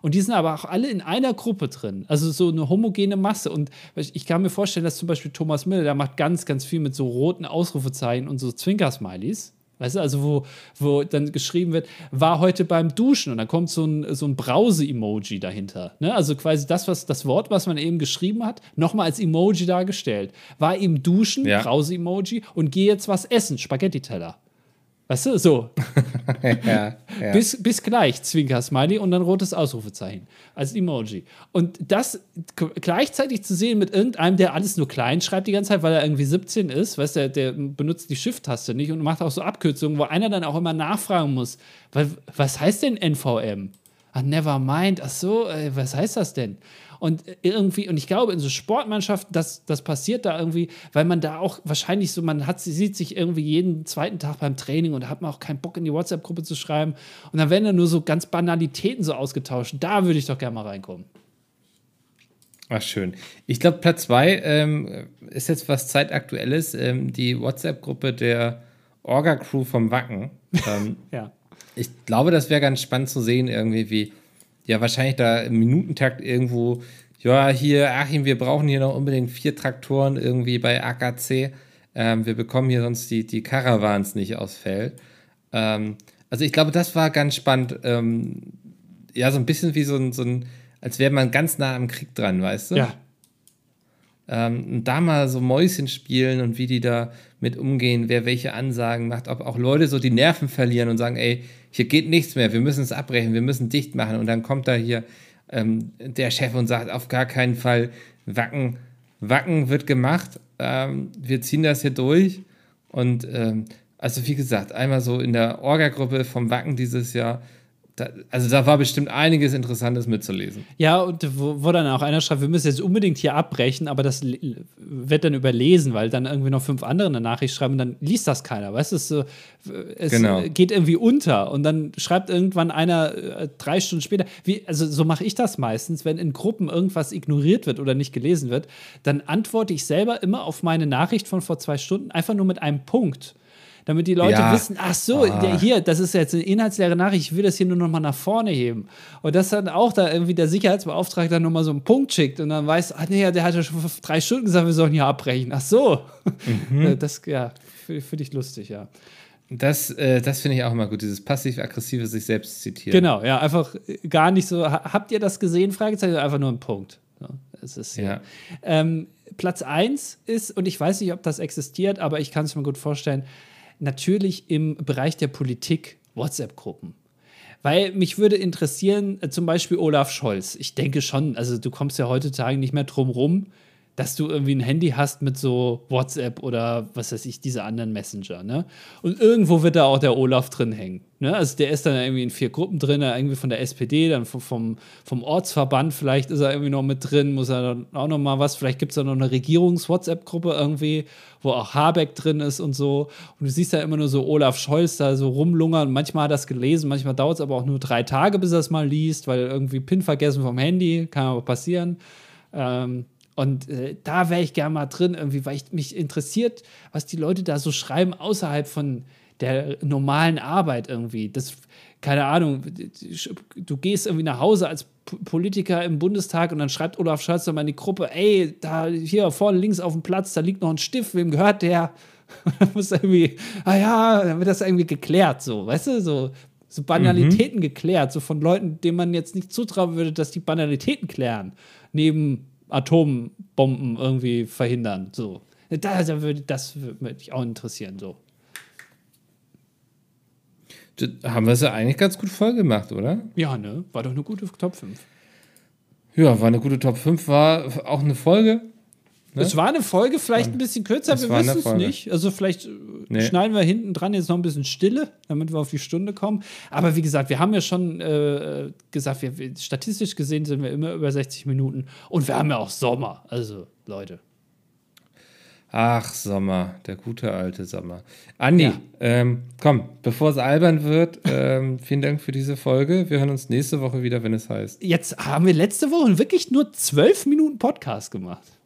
Und die sind aber auch alle in einer Gruppe drin. Also so eine homogene Masse. Und ich kann mir vorstellen, dass zum Beispiel Thomas Müller, der macht ganz, ganz viel mit so roten Ausrufezeichen und so Zwinker-Smileys. Weißt du, also wo, wo dann geschrieben wird, war heute beim Duschen und dann kommt so ein, so ein Brause-Emoji dahinter. Ne? Also quasi das, was das Wort, was man eben geschrieben hat, nochmal als Emoji dargestellt. War im Duschen, Ja. Brause-Emoji und geh jetzt was essen, Spaghetti-Teller. Weißt du, so. ja, ja. Bis, bis gleich, Zwinker-Smiley und dann rotes Ausrufezeichen als Emoji. Und das gleichzeitig zu sehen mit irgendeinem, der alles nur klein schreibt die ganze Zeit, weil er irgendwie 17 ist, weißt du, der, benutzt die Shift-Taste nicht und macht auch so Abkürzungen, wo einer dann auch immer nachfragen muss, weil, was heißt denn NVM? Ach, never mind. Ach so, äh, was heißt das denn? Und irgendwie, und ich glaube, in so Sportmannschaften, das, das passiert da irgendwie, weil man da auch wahrscheinlich so, man hat, sieht sich irgendwie jeden zweiten Tag beim Training und da hat man auch keinen Bock, in die WhatsApp-Gruppe zu schreiben. Und dann werden da nur so ganz Banalitäten so ausgetauscht. Da würde ich doch gerne mal reinkommen. Ach, schön. Ich glaube, Platz 2 ähm, ist jetzt was zeitaktuelles. Ähm, die WhatsApp-Gruppe der Orga-Crew vom Wacken. Ähm, Ja. ich glaube, das wäre ganz spannend zu sehen, irgendwie, wie, ja, wahrscheinlich da im Minutentakt irgendwo, ja, hier, Achim, wir brauchen hier noch unbedingt vier Traktoren irgendwie bei AKC. Ähm, wir bekommen hier sonst die, die Caravans nicht aufs Feld. Ähm, also ich glaube, das war ganz spannend. Ähm, ja, so ein bisschen wie so ein, so ein, als wäre man ganz nah am Krieg dran, weißt du? Ja. Ähm, und da mal so Mäuschen spielen und wie die da mit umgehen, wer welche Ansagen macht, ob auch Leute so die Nerven verlieren und sagen, ey, hier geht nichts mehr, wir müssen es abbrechen, wir müssen dicht machen. Und dann kommt da hier ähm, der Chef und sagt, auf gar keinen Fall, Wacken, Wacken wird gemacht, ähm, wir ziehen das hier durch. Und ähm, also wie gesagt, einmal so in der Orga-Gruppe vom Wacken dieses Jahr, da, also da war bestimmt einiges Interessantes mitzulesen. Ja, und wo, wo dann auch einer schreibt, wir müssen jetzt unbedingt hier abbrechen, aber das wird dann überlesen, weil dann irgendwie noch fünf andere eine Nachricht schreiben und dann liest das keiner. Weißt du, es, so, es Genau. geht irgendwie unter und dann schreibt irgendwann einer äh, drei Stunden später, wie, also so mache ich das meistens, wenn in Gruppen irgendwas ignoriert wird oder nicht gelesen wird, dann antworte ich selber immer auf meine Nachricht von vor zwei Stunden einfach nur mit einem Punkt. Damit die Leute Ja. wissen, ach so, Ah. der, hier, das ist jetzt eine inhaltsleere Nachricht, ich will das hier nur noch mal nach vorne heben. Und dass dann auch da irgendwie der Sicherheitsbeauftragte dann noch mal so einen Punkt schickt und dann weiß, ach nee, der hat ja schon vor drei Stunden gesagt, wir sollen hier abbrechen. Ach so. Mhm. Das, ja, finde find ich lustig, ja. Das, äh, das finde ich auch immer gut, dieses passiv-aggressive sich selbst zitieren. Genau, ja, einfach gar nicht so, ha- habt ihr das gesehen? Fragezeichen, einfach nur ein Punkt. Ja, es ist, Ja. Ähm, Platz 1 ist, und ich weiß nicht, ob das existiert, aber ich kann es mir gut vorstellen, natürlich im Bereich der Politik WhatsApp-Gruppen. Weil mich würde interessieren, äh, zum Beispiel Olaf Scholz. Ich denke schon, also du kommst ja heutzutage nicht mehr drum rum, dass du irgendwie ein Handy hast mit so WhatsApp oder was weiß ich, diese anderen Messenger, ne? Und irgendwo wird da auch der Olaf drin hängen. Ne? Also der ist dann irgendwie in vier Gruppen drin, irgendwie von der SPD, dann vom, vom, Ortsverband, vielleicht ist er irgendwie noch mit drin, muss er dann auch noch mal was, vielleicht gibt es da noch eine Regierungs-WhatsApp-Gruppe irgendwie, wo auch Habeck drin ist und so. Und du siehst da immer nur so Olaf Scholz da so rumlungern. Manchmal hat er es gelesen, manchmal dauert es aber auch nur drei Tage, bis er es mal liest, weil irgendwie PIN vergessen vom Handy, kann aber passieren. Ähm, und äh, da wäre ich gerne mal drin, irgendwie, weil ich mich interessiert, was die Leute da so schreiben außerhalb von der normalen Arbeit irgendwie. Das, keine Ahnung, du gehst irgendwie nach Hause als Politiker im Bundestag und dann schreibt Olaf Scholz dann mal in die Gruppe, ey, da hier vorne links auf dem Platz, da liegt noch ein Stift, wem gehört der? Und dann muss irgendwie, ah ja, dann wird das irgendwie geklärt, so, weißt du, so, so Banalitäten mhm. geklärt, so von Leuten, denen man jetzt nicht zutrauen würde, dass die Banalitäten klären. Neben Atombomben irgendwie verhindern. So. Da, da würde, das würde mich auch interessieren. So. Das haben wir es ja eigentlich ganz gut voll gemacht, oder? Ja, ne? War doch eine gute Top 5. Ja, war eine gute Top 5, war auch eine Folge. Ne? Es war eine Folge, vielleicht ein bisschen kürzer, wir wissen es nicht. Also vielleicht äh, nee. schneiden wir hinten dran jetzt noch ein bisschen Stille, damit wir auf die Stunde kommen. Aber wie gesagt, wir haben ja schon äh, gesagt, wir, statistisch gesehen sind wir immer über 60 Minuten und wir haben ja auch Sommer. Also, Leute. Ach, Sommer, der gute alte Sommer. Andi, ja. ähm, komm, bevor es albern wird, ähm, vielen Dank für diese Folge. Wir hören uns nächste Woche wieder, wenn es heißt. Jetzt haben wir letzte Woche wirklich nur zwölf Minuten Podcast gemacht.